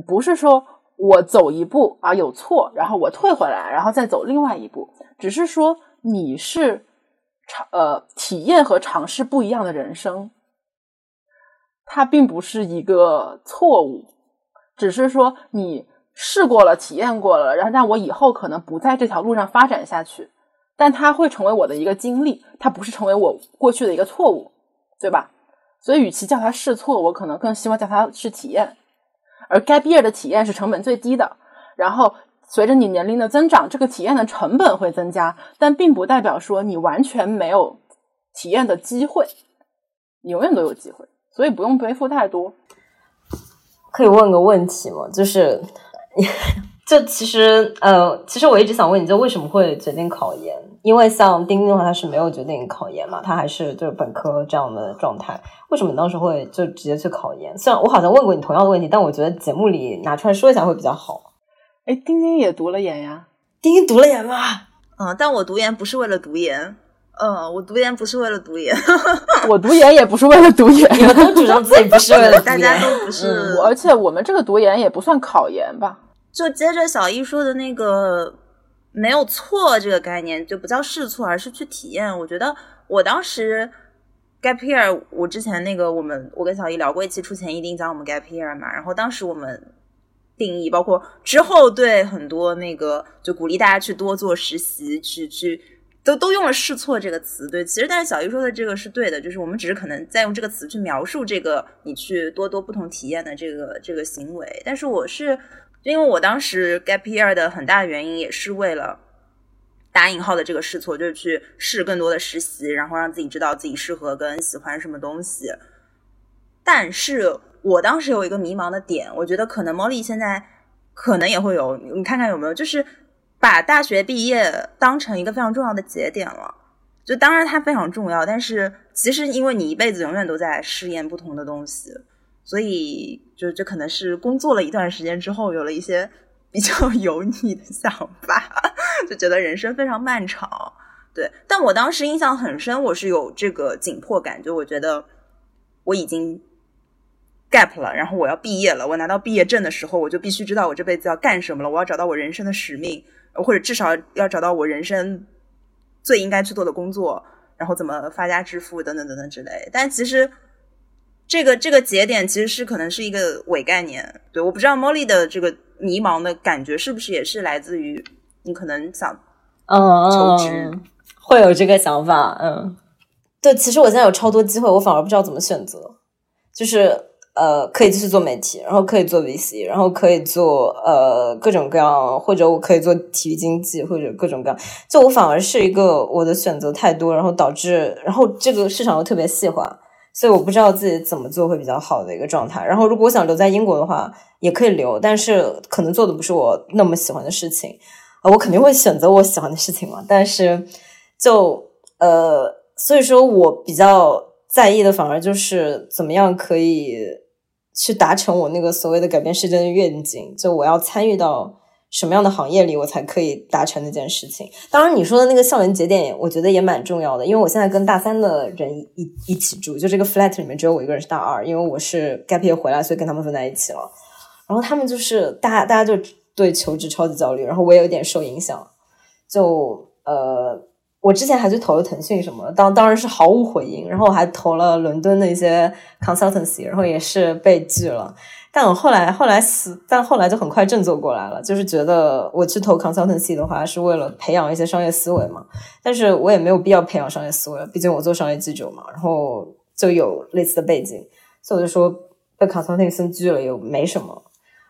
不是说。我走一步啊，有错，然后我退回来，然后再走另外一步。只是说你是尝呃体验和尝试不一样的人生，它并不是一个错误，只是说你试过了，体验过了，然后让我以后可能不在这条路上发展下去，但它会成为我的一个经历，它不是成为我过去的一个错误，对吧？所以，与其叫它试错，我可能更希望叫它是体验。而 gap year 的体验是成本最低的，然后随着你年龄的增长，这个体验的成本会增加，但并不代表说你完全没有体验的机会，你永远都有机会，所以不用背负太多。可以问个问题吗？就是。就其实，呃，其实我一直想问你，就为什么会决定考研？因为像丁丁的话，他是没有决定考研嘛，他还是就是本科这样的状态。为什么你当时会就直接去考研？虽然我好像问过你同样的问题，但我觉得节目里拿出来说一下会比较好。哎，丁丁也读了研呀？丁丁读了研吗？嗯，但我读研不是为了读研。嗯，我读研不是为了读研，我读研也不是为了读研。你们都主张自己不是为了读研，大家都不是。而且我们这个读研也不算考研吧？就接着小易说的那个没有错这个概念，就不叫试错，而是去体验。我觉得我当时 gap year，我之前那个我们我跟小易聊过一期出钱一定讲我们 gap year 嘛，然后当时我们定义，包括之后对很多那个就鼓励大家去多做实习，去去都都用了试错这个词。对，其实但是小易说的这个是对的，就是我们只是可能在用这个词去描述这个你去多多不同体验的这个这个行为，但是我是。就因为我当时 gap year 的很大的原因也是为了打引号的这个试错，就是去试更多的实习，然后让自己知道自己适合跟喜欢什么东西。但是我当时有一个迷茫的点，我觉得可能 Molly 现在可能也会有，你看看有没有，就是把大学毕业当成一个非常重要的节点了。就当然它非常重要，但是其实因为你一辈子永远都在试验不同的东西。所以，就这可能是工作了一段时间之后，有了一些 比较油腻的想法，就觉得人生非常漫长。对，但我当时印象很深，我是有这个紧迫感，就我觉得我已经 gap 了，然后我要毕业了。我拿到毕业证的时候，我就必须知道我这辈子要干什么了。我要找到我人生的使命，或者至少要找到我人生最应该去做的工作，然后怎么发家致富等等等等之类。但其实。这个这个节点其实是可能是一个伪概念。对，我不知道 Molly 的这个迷茫的感觉是不是也是来自于你可能想嗯求职，会有这个想法，嗯，对，其实我现在有超多机会，我反而不知道怎么选择，就是呃，可以继续做媒体，然后可以做 VC，然后可以做呃各种各样，或者我可以做体育经济，或者各种各样，就我反而是一个我的选择太多，然后导致，然后这个市场又特别细化，所以我不知道自己怎么做会比较好的一个状态。然后如果我想留在英国的话，也可以留，但是可能做的不是我那么喜欢的事情。啊，我肯定会选择我喜欢的事情嘛，但是就呃，所以说我比较在意的反而就是怎么样可以去达成我那个所谓的改变世界的愿景，就我要参与到什么样的行业里，我才可以达成那件事情。当然，你说的那个校园节点，我觉得也蛮重要的，因为我现在跟大三的人一一起住，就这个 flat 里面只有我一个人是大二，因为我是 gap 年回来，所以跟他们分在一起了。然后他们就是大家大家就。对求职超级焦虑，然后我也有点受影响。就呃，我之前还去投了腾讯什么，当当然是毫无回音。然后我还投了伦敦的一些 consultancy，然后也是被拒了。但我后来后来死，但后来就很快振作过来了，就是觉得我去投 consultancy 的话，是为了培养一些商业思维嘛。但是我也没有必要培养商业思维，毕竟我做商业记者嘛，然后就有类似的背景，所以我就说被 consultancy 拒了也没什么，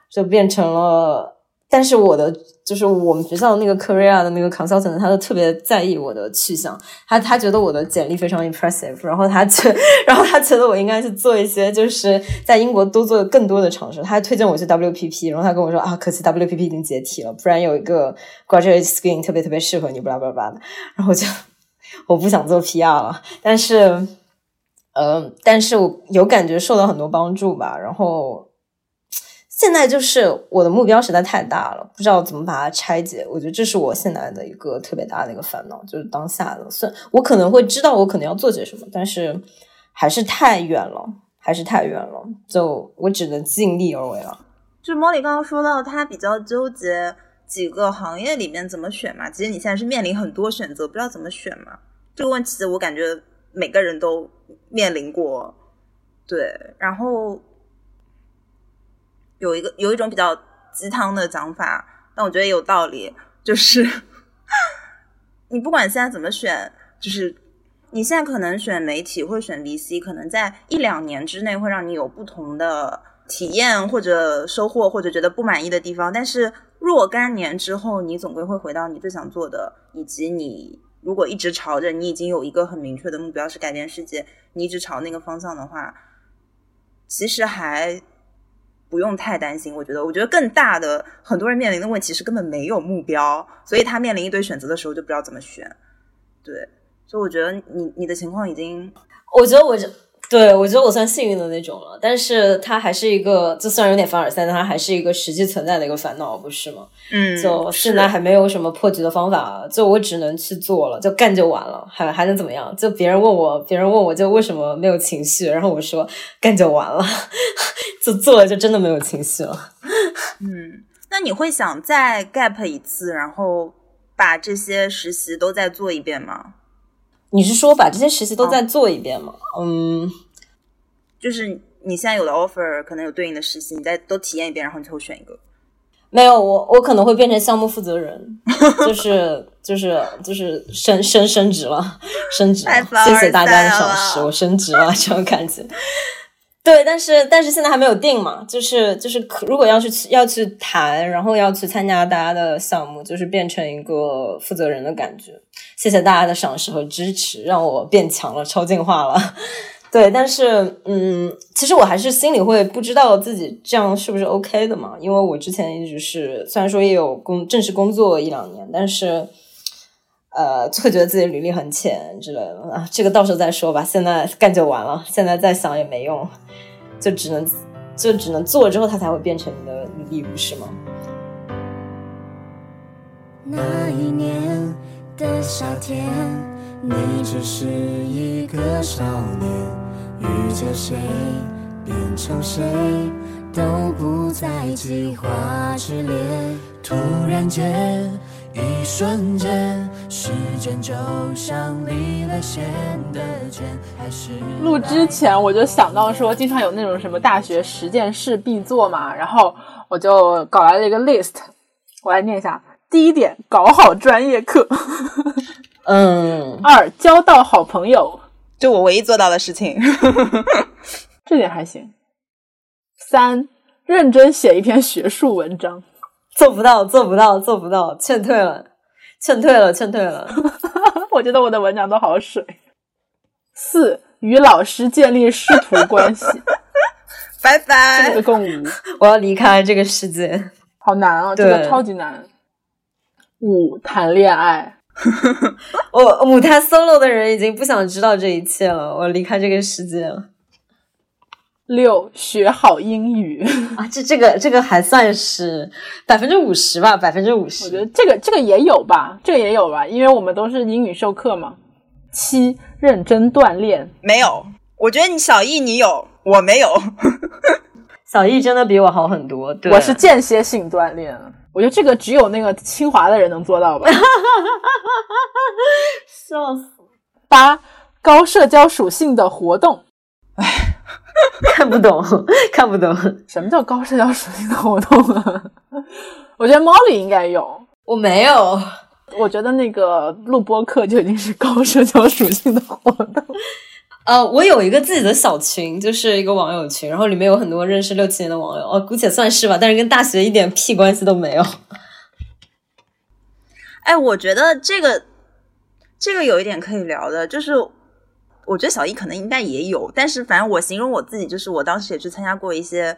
就变成了。但是我的就是我们学校那个 Korea 的那个 consultant，他都特别在意我的去向，他他觉得我的简历非常 impressive，然后他觉，然后他觉得我应该去做一些就是在英国多做更多的尝试，他还推荐我去 WPP，然后他跟我说啊，可惜 WPP 已经解体了，不然有一个 graduate screen 特别特别适合你，巴拉巴拉巴拉的，然后就 我不想做 PR 了，但是，嗯，但是我有感觉受到很多帮助吧，然后。现在就是我的目标实在太大了，不知道怎么把它拆解。我觉得这是我现在的一个特别大的一个烦恼，就是当下的。算我可能会知道我可能要做些什么，但是还是太远了，还是太远了。就我只能尽力而为了。就莫莉刚刚说到，他比较纠结几个行业里面怎么选嘛。其实你现在是面临很多选择，不知道怎么选嘛。这个问题我感觉每个人都面临过。对，然后。有一个有一种比较鸡汤的讲法，但我觉得有道理，就是 你不管现在怎么选，就是你现在可能选媒体或选 VC，可能在一两年之内会让你有不同的体验或者收获，或者觉得不满意的地方。但是若干年之后，你总归会回到你最想做的，以及你如果一直朝着你已经有一个很明确的目标是改变世界，你一直朝那个方向的话，其实还。不用太担心，我觉得，我觉得更大的很多人面临的问题是根本没有目标，所以他面临一堆选择的时候就不知道怎么选。对，所以我觉得你你的情况已经，我觉得我这。对，我觉得我算幸运的那种了，但是他还是一个，就虽然有点凡尔赛，但它还是一个实际存在的一个烦恼，不是吗？嗯，就现在还没有什么破局的方法，就我只能去做了，就干就完了，还还能怎么样？就别人问我，别人问我就为什么没有情绪，然后我说干就完了，就做了就真的没有情绪了。嗯，那你会想再 gap 一次，然后把这些实习都再做一遍吗？你是说把这些实习都再做一遍吗？嗯，就是你现在有的 offer 可能有对应的实习，你再都体验一遍，然后你最后选一个。没有，我我可能会变成项目负责人，就是就是就是升升升职了，升职了，谢谢大家的赏识，我升职了，这种感觉。对，但是但是现在还没有定嘛，就是就是可如果要去要去谈，然后要去参加大家的项目，就是变成一个负责人的感觉。谢谢大家的赏识和支持，让我变强了，超进化了。对，但是嗯，其实我还是心里会不知道自己这样是不是 OK 的嘛，因为我之前一直是虽然说也有工正式工作一两年，但是。呃，就会觉得自己履历很浅之类的啊，这个到时候再说吧。现在干就完了，现在再想也没用，就只能就只能做之后，它才会变成你的履历，不是吗？那一年的夏天，你只是一个少年，遇见谁变成谁，都不再计划之列。突然间，一瞬间，时间就像离了线的剑，还是录之前我就想到说，经常有那种什么大学十件事必做嘛，然后我就搞来了一个 list，我来念一下。第一点，搞好专业课。嗯，二，交到好朋友，就我唯一做到的事情。这点还行。三，认真写一篇学术文章。做不到，做不到，做不到，劝退了，劝退了，劝退了。我觉得我的文章都好水。四，与老师建立师徒关系。拜拜。这个更无。我要离开这个世界。好难啊，这个超级难。五，谈恋爱。我母胎 solo 的人已经不想知道这一切了。我离开这个世界了。六，学好英语啊，这这个这个还算是百分之五十吧，百分之五十。我觉得这个这个也有吧，这个也有吧，因为我们都是英语授课嘛。七，认真锻炼。没有，我觉得你小易你有，我没有。小易真的比我好很多。对，我是间歇性锻炼。我觉得这个只有那个清华的人能做到吧。笑死。八，高社交属性的活动。唉。看不懂，看不懂，什么叫高社交属性的活动啊？我觉得 Molly 应该有，我没有。我觉得那个录播课就已经是高社交属性的活动。呃，我有一个自己的小群，就是一个网友群，然后里面有很多认识六七年的网友，哦，姑且算是吧，但是跟大学一点屁关系都没有。哎，我觉得这个这个有一点可以聊的，就是。我觉得小易可能应该也有，但是反正我形容我自己，就是我当时也去参加过一些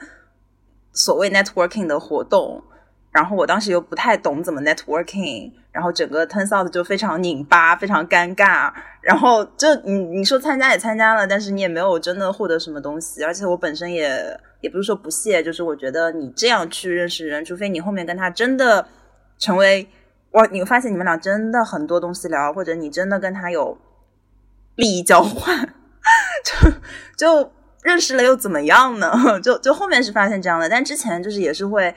所谓 networking 的活动，然后我当时又不太懂怎么 networking，然后整个 turns out 就非常拧巴，非常尴尬，然后就你你说参加也参加了，但是你也没有真的获得什么东西，而且我本身也也不是说不屑，就是我觉得你这样去认识人，除非你后面跟他真的成为哇，你会发现你们俩真的很多东西聊，或者你真的跟他有。利益交换，就就认识了又怎么样呢？就就后面是发现这样的，但之前就是也是会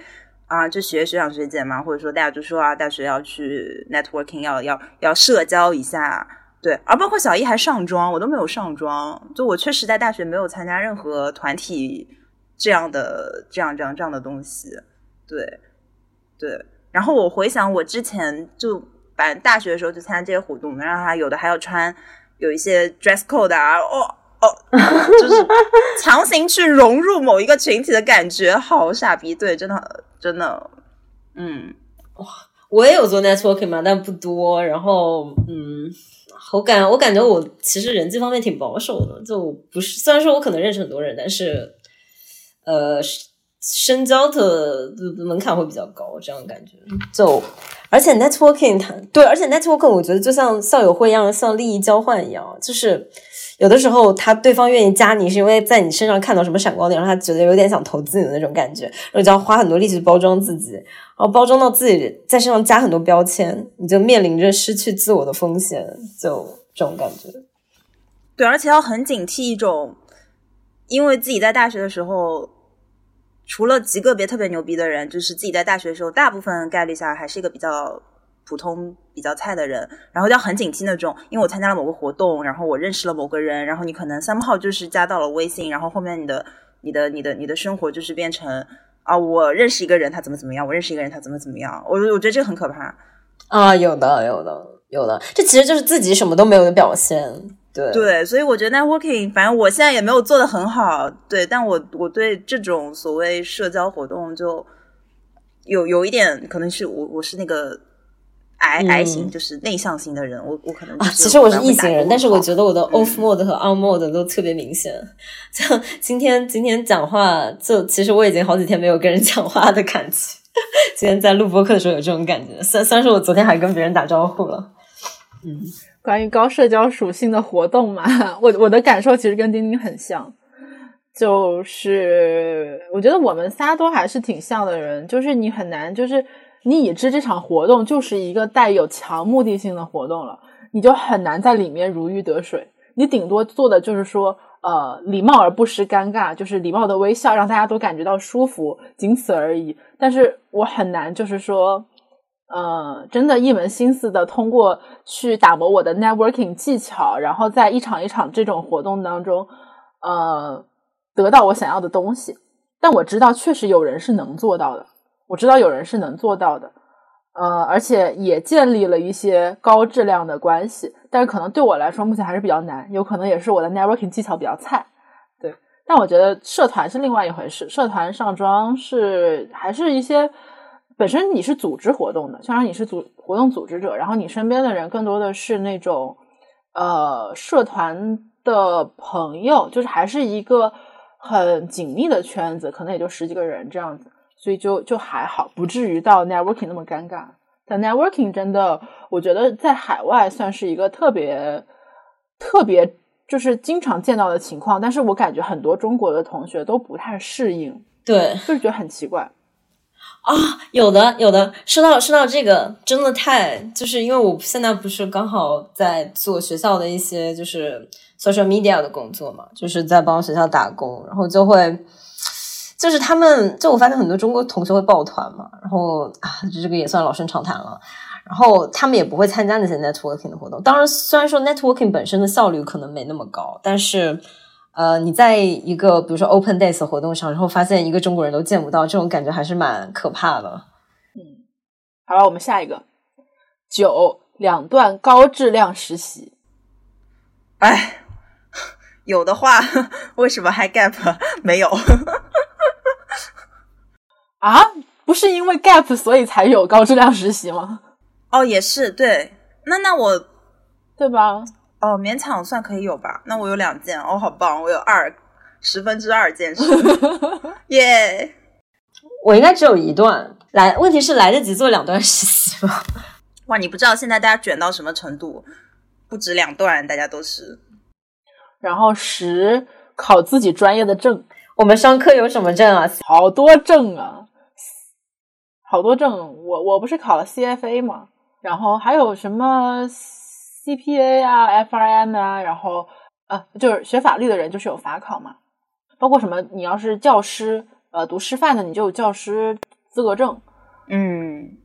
啊，就学学长学姐嘛，或者说大家就说啊，大学要去 networking，要要要社交一下，对。而包括小易还上妆，我都没有上妆，就我确实在大学没有参加任何团体这样的这样这样这样的东西，对对。然后我回想我之前就反正大学的时候就参加这些活动，然后他有的还要穿。有一些 dress code 啊，哦哦，就是强行去融入某一个群体的感觉，好傻逼，对，真的真的，嗯，哇，我也有做 networking 嘛，但不多。然后，嗯，我感我感觉我其实人际方面挺保守的，就不是，虽然说我可能认识很多人，但是，呃。深交的门槛会比较高，这样感觉。就而且 networking 它对，而且 networking 我觉得就像校友会一样，像利益交换一样，就是有的时候他对方愿意加你，是因为在你身上看到什么闪光点，让他觉得有点想投资你的那种感觉，然后就要花很多力气包装自己，然后包装到自己在身上加很多标签，你就面临着失去自我的风险，就这种感觉。对，而且要很警惕一种，因为自己在大学的时候。除了极个别特别牛逼的人，就是自己在大学的时候，大部分概率下还是一个比较普通、比较菜的人。然后要很警惕那种，因为我参加了某个活动，然后我认识了某个人，然后你可能三号就是加到了微信，然后后面你的、你的、你的、你的生活就是变成啊，我认识一个人他怎么怎么样，我认识一个人他怎么怎么样。我我觉得这很可怕啊，有的，有的，有的，这其实就是自己什么都没有的表现。对，所以我觉得 networking，反正我现在也没有做的很好，对，但我我对这种所谓社交活动就有有一点，可能是我我是那个 I I 型，就是内向型的人，我我可能啊，其实我是异型人，但是我觉得我的 off mode 和 on mode 都特别明显。像今天今天讲话，就其实我已经好几天没有跟人讲话的感觉，今天在录播课的时候有这种感觉，虽虽然说我昨天还跟别人打招呼了，嗯。关于高社交属性的活动嘛，我我的感受其实跟丁丁很像，就是我觉得我们仨都还是挺像的人，就是你很难，就是你已知这场活动就是一个带有强目的性的活动了，你就很难在里面如鱼得水。你顶多做的就是说呃礼貌而不失尴尬，就是礼貌的微笑让大家都感觉到舒服，仅此而已。但是我很难就是说。呃，真的，一门心思的通过去打磨我的 networking 技巧，然后在一场一场这种活动当中，呃，得到我想要的东西。但我知道，确实有人是能做到的。我知道有人是能做到的，呃，而且也建立了一些高质量的关系。但是可能对我来说，目前还是比较难，有可能也是我的 networking 技巧比较菜。对，但我觉得社团是另外一回事，社团上妆是还是一些。本身你是组织活动的，相当于你是组活动组织者，然后你身边的人更多的是那种呃社团的朋友，就是还是一个很紧密的圈子，可能也就十几个人这样子，所以就就还好，不至于到 networking 那么尴尬。但 networking 真的，我觉得在海外算是一个特别特别就是经常见到的情况，但是我感觉很多中国的同学都不太适应，对，就是觉得很奇怪。啊，有的有的，说到说到这个，真的太就是因为我现在不是刚好在做学校的一些就是 social media 的工作嘛，就是在帮学校打工，然后就会就是他们就我发现很多中国同学会抱团嘛，然后啊，这个也算老生常谈了，然后他们也不会参加那些 networking 的活动。当然，虽然说 networking 本身的效率可能没那么高，但是。呃，你在一个比如说 Open Days 活动上，然后发现一个中国人都见不到，这种感觉还是蛮可怕的。嗯，好了，我们下一个九两段高质量实习。哎，有的话，为什么还 Gap 没有？啊，不是因为 Gap 所以才有高质量实习吗？哦，也是对。那那我对吧？哦，勉强算可以有吧。那我有两件，哦，好棒，我有二十分之二件事，耶！我应该只有一段来，问题是来得及做两段实习吗？哇，你不知道现在大家卷到什么程度，不止两段，大家都是。然后十考自己专业的证，我们商科有什么证啊？好多证啊，好多证。我我不是考了 CFA 吗？然后还有什么？CPA 啊，FRM 啊，然后呃，就是学法律的人就是有法考嘛，包括什么，你要是教师，呃，读师范的你就有教师资格证。嗯，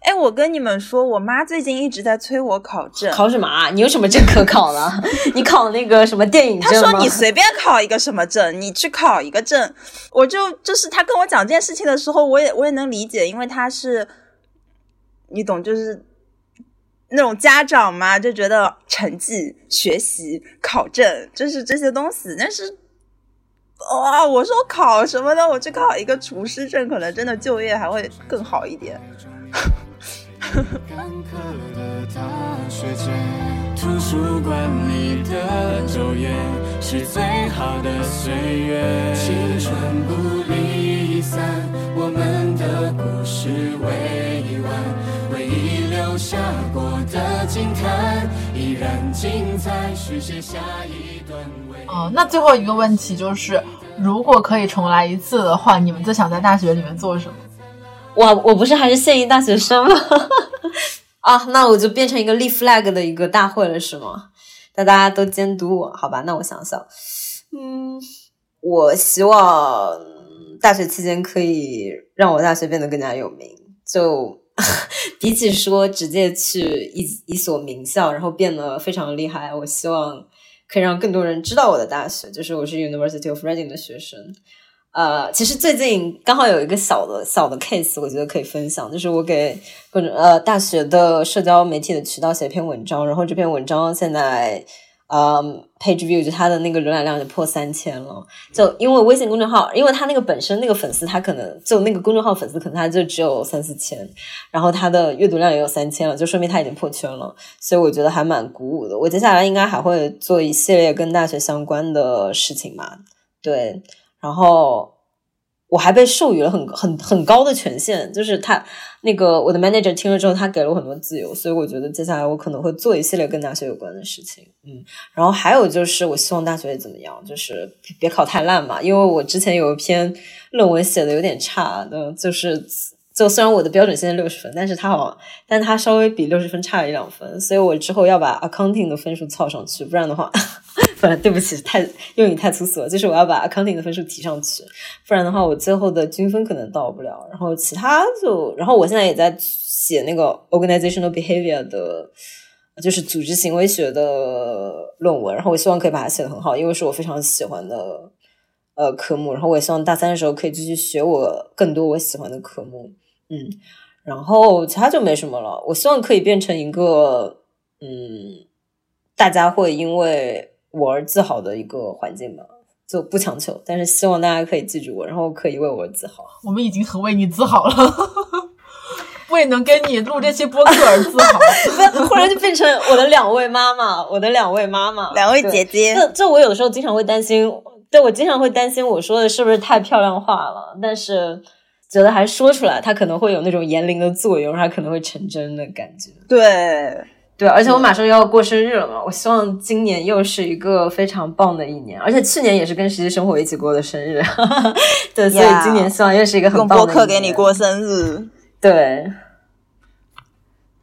哎，我跟你们说，我妈最近一直在催我考证，考什么啊？你有什么证可考呢？你考那个什么电影证吗？他说你随便考一个什么证，你去考一个证，我就就是她跟我讲这件事情的时候，我也我也能理解，因为她是，你懂，就是。那种家长嘛，就觉得成绩、学习、考证就是这些东西。但是，哇，我说考什么呢？我去考一个厨师证，可能真的就业还会更好一点。图书馆里的昼夜是最好的岁月，青春不离散，我们的故事未完，一留下过的惊叹依然精彩，续写下一段未。哦，那最后一个问题就是，如果可以重来一次的话，你们最想在大学里面做什么？我我不是还是现役大学生吗？啊，那我就变成一个立 flag 的一个大会了，是吗？那大家都监督我，好吧？那我想想，嗯，我希望大学期间可以让我大学变得更加有名。就 比起说直接去一一所名校，然后变得非常厉害，我希望可以让更多人知道我的大学，就是我是 University of Reading 的学生。呃，其实最近刚好有一个小的小的 case，我觉得可以分享，就是我给各种呃大学的社交媒体的渠道写一篇文章，然后这篇文章现在呃 page view 就它的那个浏览量就破三千了，就因为微信公众号，因为它那个本身那个粉丝他可能就那个公众号粉丝可能他就只有三四千，然后他的阅读量也有三千了，就说明他已经破圈了，所以我觉得还蛮鼓舞的。我接下来应该还会做一系列跟大学相关的事情吧，对。然后我还被授予了很很很高的权限，就是他那个我的 manager 听了之后，他给了我很多自由，所以我觉得接下来我可能会做一系列跟大学有关的事情。嗯，然后还有就是我希望大学怎么样，就是别考太烂嘛，因为我之前有一篇论文写的有点差的，就是就虽然我的标准现在六十分，但是他好但他稍微比六十分差了一两分，所以我之后要把 accounting 的分数凑上去，不然的话。不然对不起，太用语太粗俗了。就是我要把 accounting 的分数提上去，不然的话我最后的均分可能到不了。然后其他就，然后我现在也在写那个 organizational behavior 的，就是组织行为学的论文。然后我希望可以把它写得很好，因为是我非常喜欢的呃科目。然后我也希望大三的时候可以继续学我更多我喜欢的科目。嗯，然后其他就没什么了。我希望可以变成一个嗯，大家会因为。我而自豪的一个环境吧，就不强求，但是希望大家可以记住我，然后可以为我而自豪。我们已经很为你自豪了，为能跟你录这期播客而自豪。忽然就变成我的两位妈妈，我的两位妈妈，两位姐姐。这这，我有的时候经常会担心，对我经常会担心我说的是不是太漂亮话了，但是觉得还说出来，它可能会有那种言灵的作用，它可能会成真的感觉。对。对，而且我马上又要过生日了嘛，我希望今年又是一个非常棒的一年，而且去年也是跟实际生活一起过的生日，对，所以今年希望又是一个很棒的。用播客给你过生日，对，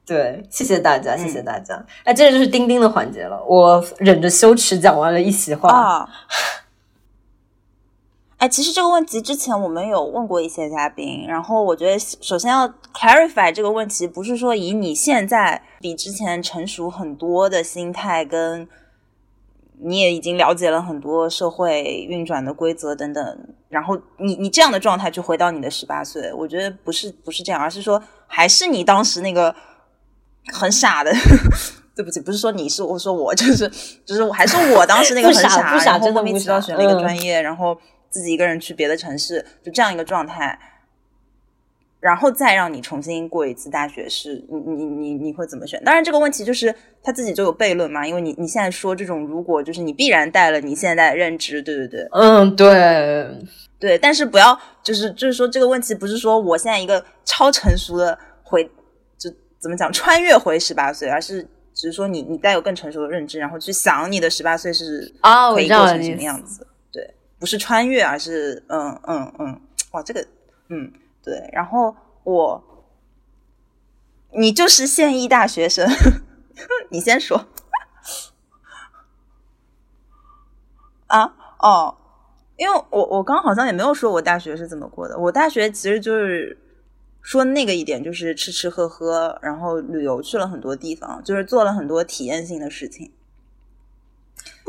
对，谢谢大家，谢谢大家。哎，这就是钉钉的环节了，我忍着羞耻讲完了一席话。哎，其实这个问题之前我们有问过一些嘉宾，然后我觉得首先要 clarify 这个问题，不是说以你现在比之前成熟很多的心态，跟你也已经了解了很多社会运转的规则等等，然后你你这样的状态去回到你的十八岁，我觉得不是不是这样，而是说还是你当时那个很傻的，对不起，不是说你是我说我就是就是我还是我当时那个很傻，然后莫名其妙选了一个专业，然后。自己一个人去别的城市，就这样一个状态，然后再让你重新过一次大学，是你你你你会怎么选？当然这个问题就是他自己就有悖论嘛，因为你你现在说这种如果就是你必然带了你现在的认知，对对对，嗯对对，但是不要就是就是说这个问题不是说我现在一个超成熟的回就怎么讲穿越回十八岁，而是只是说你你带有更成熟的认知，然后去想你的十八岁是啊，可以过成什么样子。不是穿越，而是嗯嗯嗯，哇，这个嗯对，然后我，你就是现役大学生，你先说啊哦，因为我我刚好像也没有说我大学是怎么过的，我大学其实就是说那个一点，就是吃吃喝喝，然后旅游去了很多地方，就是做了很多体验性的事情。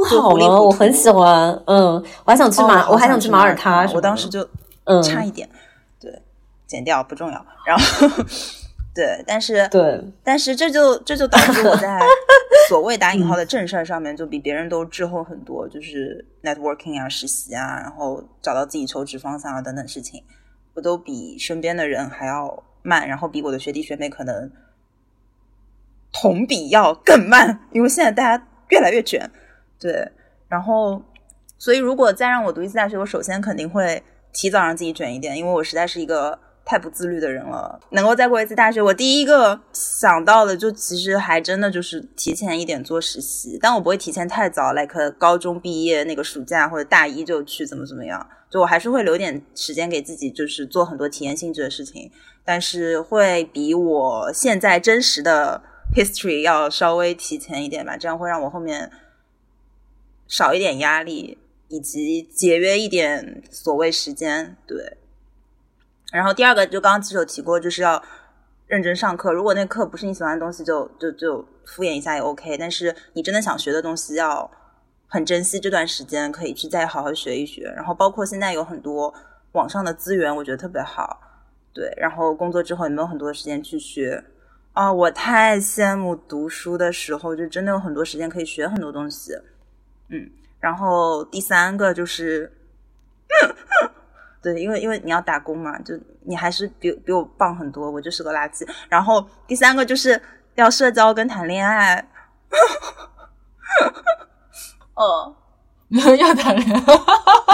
不好了，我很喜欢，嗯，我还想去马，我还想去马耳他，我当时就嗯差一点，对，剪掉不重要，然后对，但是对，但是这就这就导致我在 所谓打引号的正事儿上面就比别人都滞后很多，就是 networking 啊、实习啊，然后找到自己求职方向啊等等事情，我都比身边的人还要慢，然后比我的学弟学妹可能同比要更慢，因为现在大家越来越卷。对，然后，所以如果再让我读一次大学，我首先肯定会提早让自己卷一点，因为我实在是一个太不自律的人了。能够再过一次大学，我第一个想到的就其实还真的就是提前一点做实习，但我不会提前太早，like 高中毕业那个暑假或者大一就去怎么怎么样，就我还是会留点时间给自己，就是做很多体验性质的事情，但是会比我现在真实的 history 要稍微提前一点吧，这样会让我后面。少一点压力，以及节约一点所谓时间，对。然后第二个就刚刚其实有提过，就是要认真上课。如果那课不是你喜欢的东西，就就就敷衍一下也 OK。但是你真的想学的东西，要很珍惜这段时间，可以去再好好学一学。然后包括现在有很多网上的资源，我觉得特别好，对。然后工作之后也没有很多时间去学啊，我太羡慕读书的时候，就真的有很多时间可以学很多东西。嗯，然后第三个就是，对，因为因为你要打工嘛，就你还是比比我棒很多，我就是个垃圾。然后第三个就是要社交跟谈恋爱，哦，要谈恋爱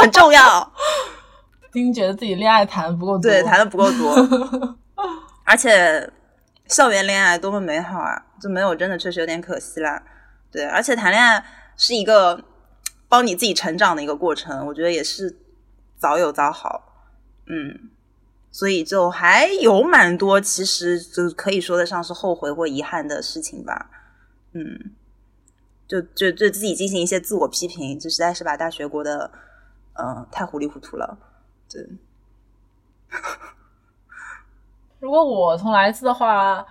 很重要。丁觉得自己恋爱谈不够多，对，谈的不够多，而且校园恋爱多么美好啊，就没有真的确实有点可惜啦。对，而且谈恋爱。是一个帮你自己成长的一个过程，我觉得也是早有早好，嗯，所以就还有蛮多，其实就可以说得上是后悔或遗憾的事情吧，嗯，就就对自己进行一些自我批评，这实在是把大学过得嗯太糊里糊涂了。对，如果我重来一次的话，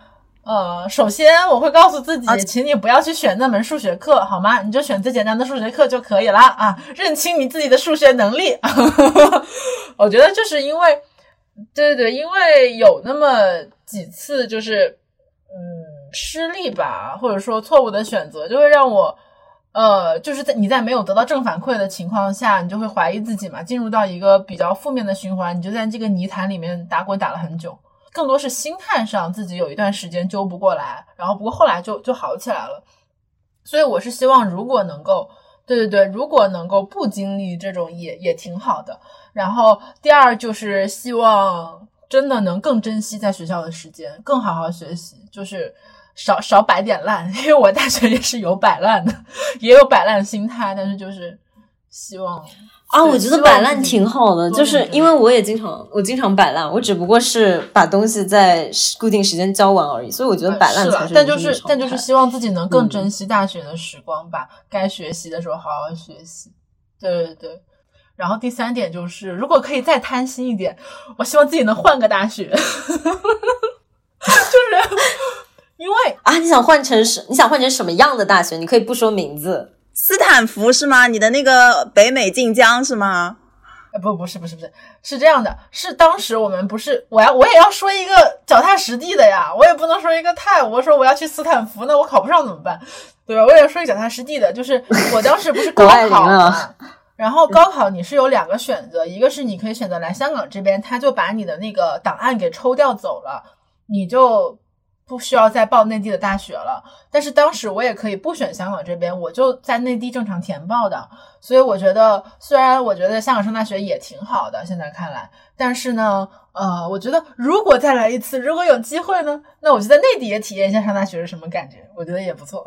呃，首先我会告诉自己，请你不要去选那门数学课，好吗？你就选最简单的数学课就可以了啊，认清你自己的数学能力。我觉得就是因为，对对对，因为有那么几次就是嗯失利吧，或者说错误的选择，就会让我。呃，就是在你在没有得到正反馈的情况下，你就会怀疑自己嘛，进入到一个比较负面的循环，你就在这个泥潭里面打滚打了很久。更多是心态上自己有一段时间揪不过来，然后不过后来就就好起来了。所以我是希望，如果能够，对对对，如果能够不经历这种也也挺好的。然后第二就是希望真的能更珍惜在学校的时间，更好好学习，就是。少少摆点烂，因为我大学也是有摆烂的，也有摆烂心态，但是就是希望啊，我觉得摆烂挺好的，就是因为我也经常我经常摆烂，我只不过是把东西在固定时间交完而已，所以我觉得摆烂才是。但就是但就是希望自己能更珍惜大学的时光吧，该学习的时候好好学习。对对对，然后第三点就是，如果可以再贪心一点，我希望自己能换个大学，就是。因为啊，你想换成什？你想换成什么样的大学？你可以不说名字。斯坦福是吗？你的那个北美晋江是吗？呃，不，不是，不是，不是，是这样的。是当时我们不是，我要，我也要说一个脚踏实地的呀。我也不能说一个太，我说我要去斯坦福，那我考不上怎么办？对吧？我也要说一个脚踏实地的，就是我当时不是 高考嘛，然后高考你是有两个选择，一个是你可以选择来香港这边，他就把你的那个档案给抽调走了，你就。不需要再报内地的大学了，但是当时我也可以不选香港这边，我就在内地正常填报的。所以我觉得，虽然我觉得香港上大学也挺好的，现在看来，但是呢，呃，我觉得如果再来一次，如果有机会呢，那我就在内地也体验一下上大学是什么感觉，我觉得也不错。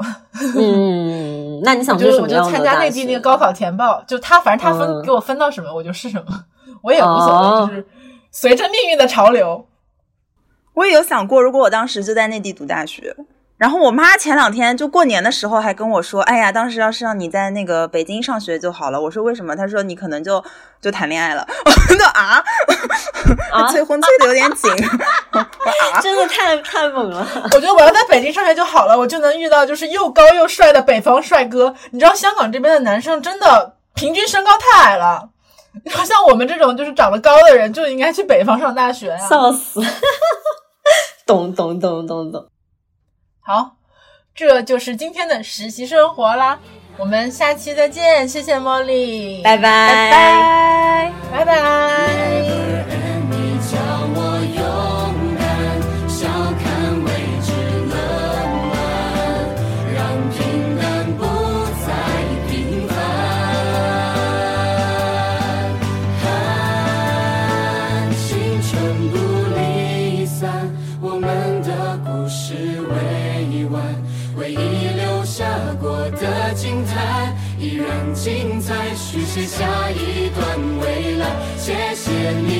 嗯，那你想 就是我就参加内地那个高考填报，就他反正他分给我分到什么，我就是什么，我也无所谓，就是随着命运的潮流。我也有想过，如果我当时就在内地读大学，然后我妈前两天就过年的时候还跟我说：“哎呀，当时要是让你在那个北京上学就好了。”我说：“为什么？”她说：“你可能就就谈恋爱了。” 我说：“啊，催婚催的有点紧。”真的太太猛了！我觉得我要在北京上学就好了，我就能遇到就是又高又帅的北方帅哥。你知道香港这边的男生真的平均身高太矮了，你说像我们这种就是长得高的人就应该去北方上大学呀，笑死！懂懂懂懂懂，好，这就是今天的实习生活啦，我们下期再见，谢谢茉莉，拜。拜拜。拜拜。精下一段未来。谢谢你，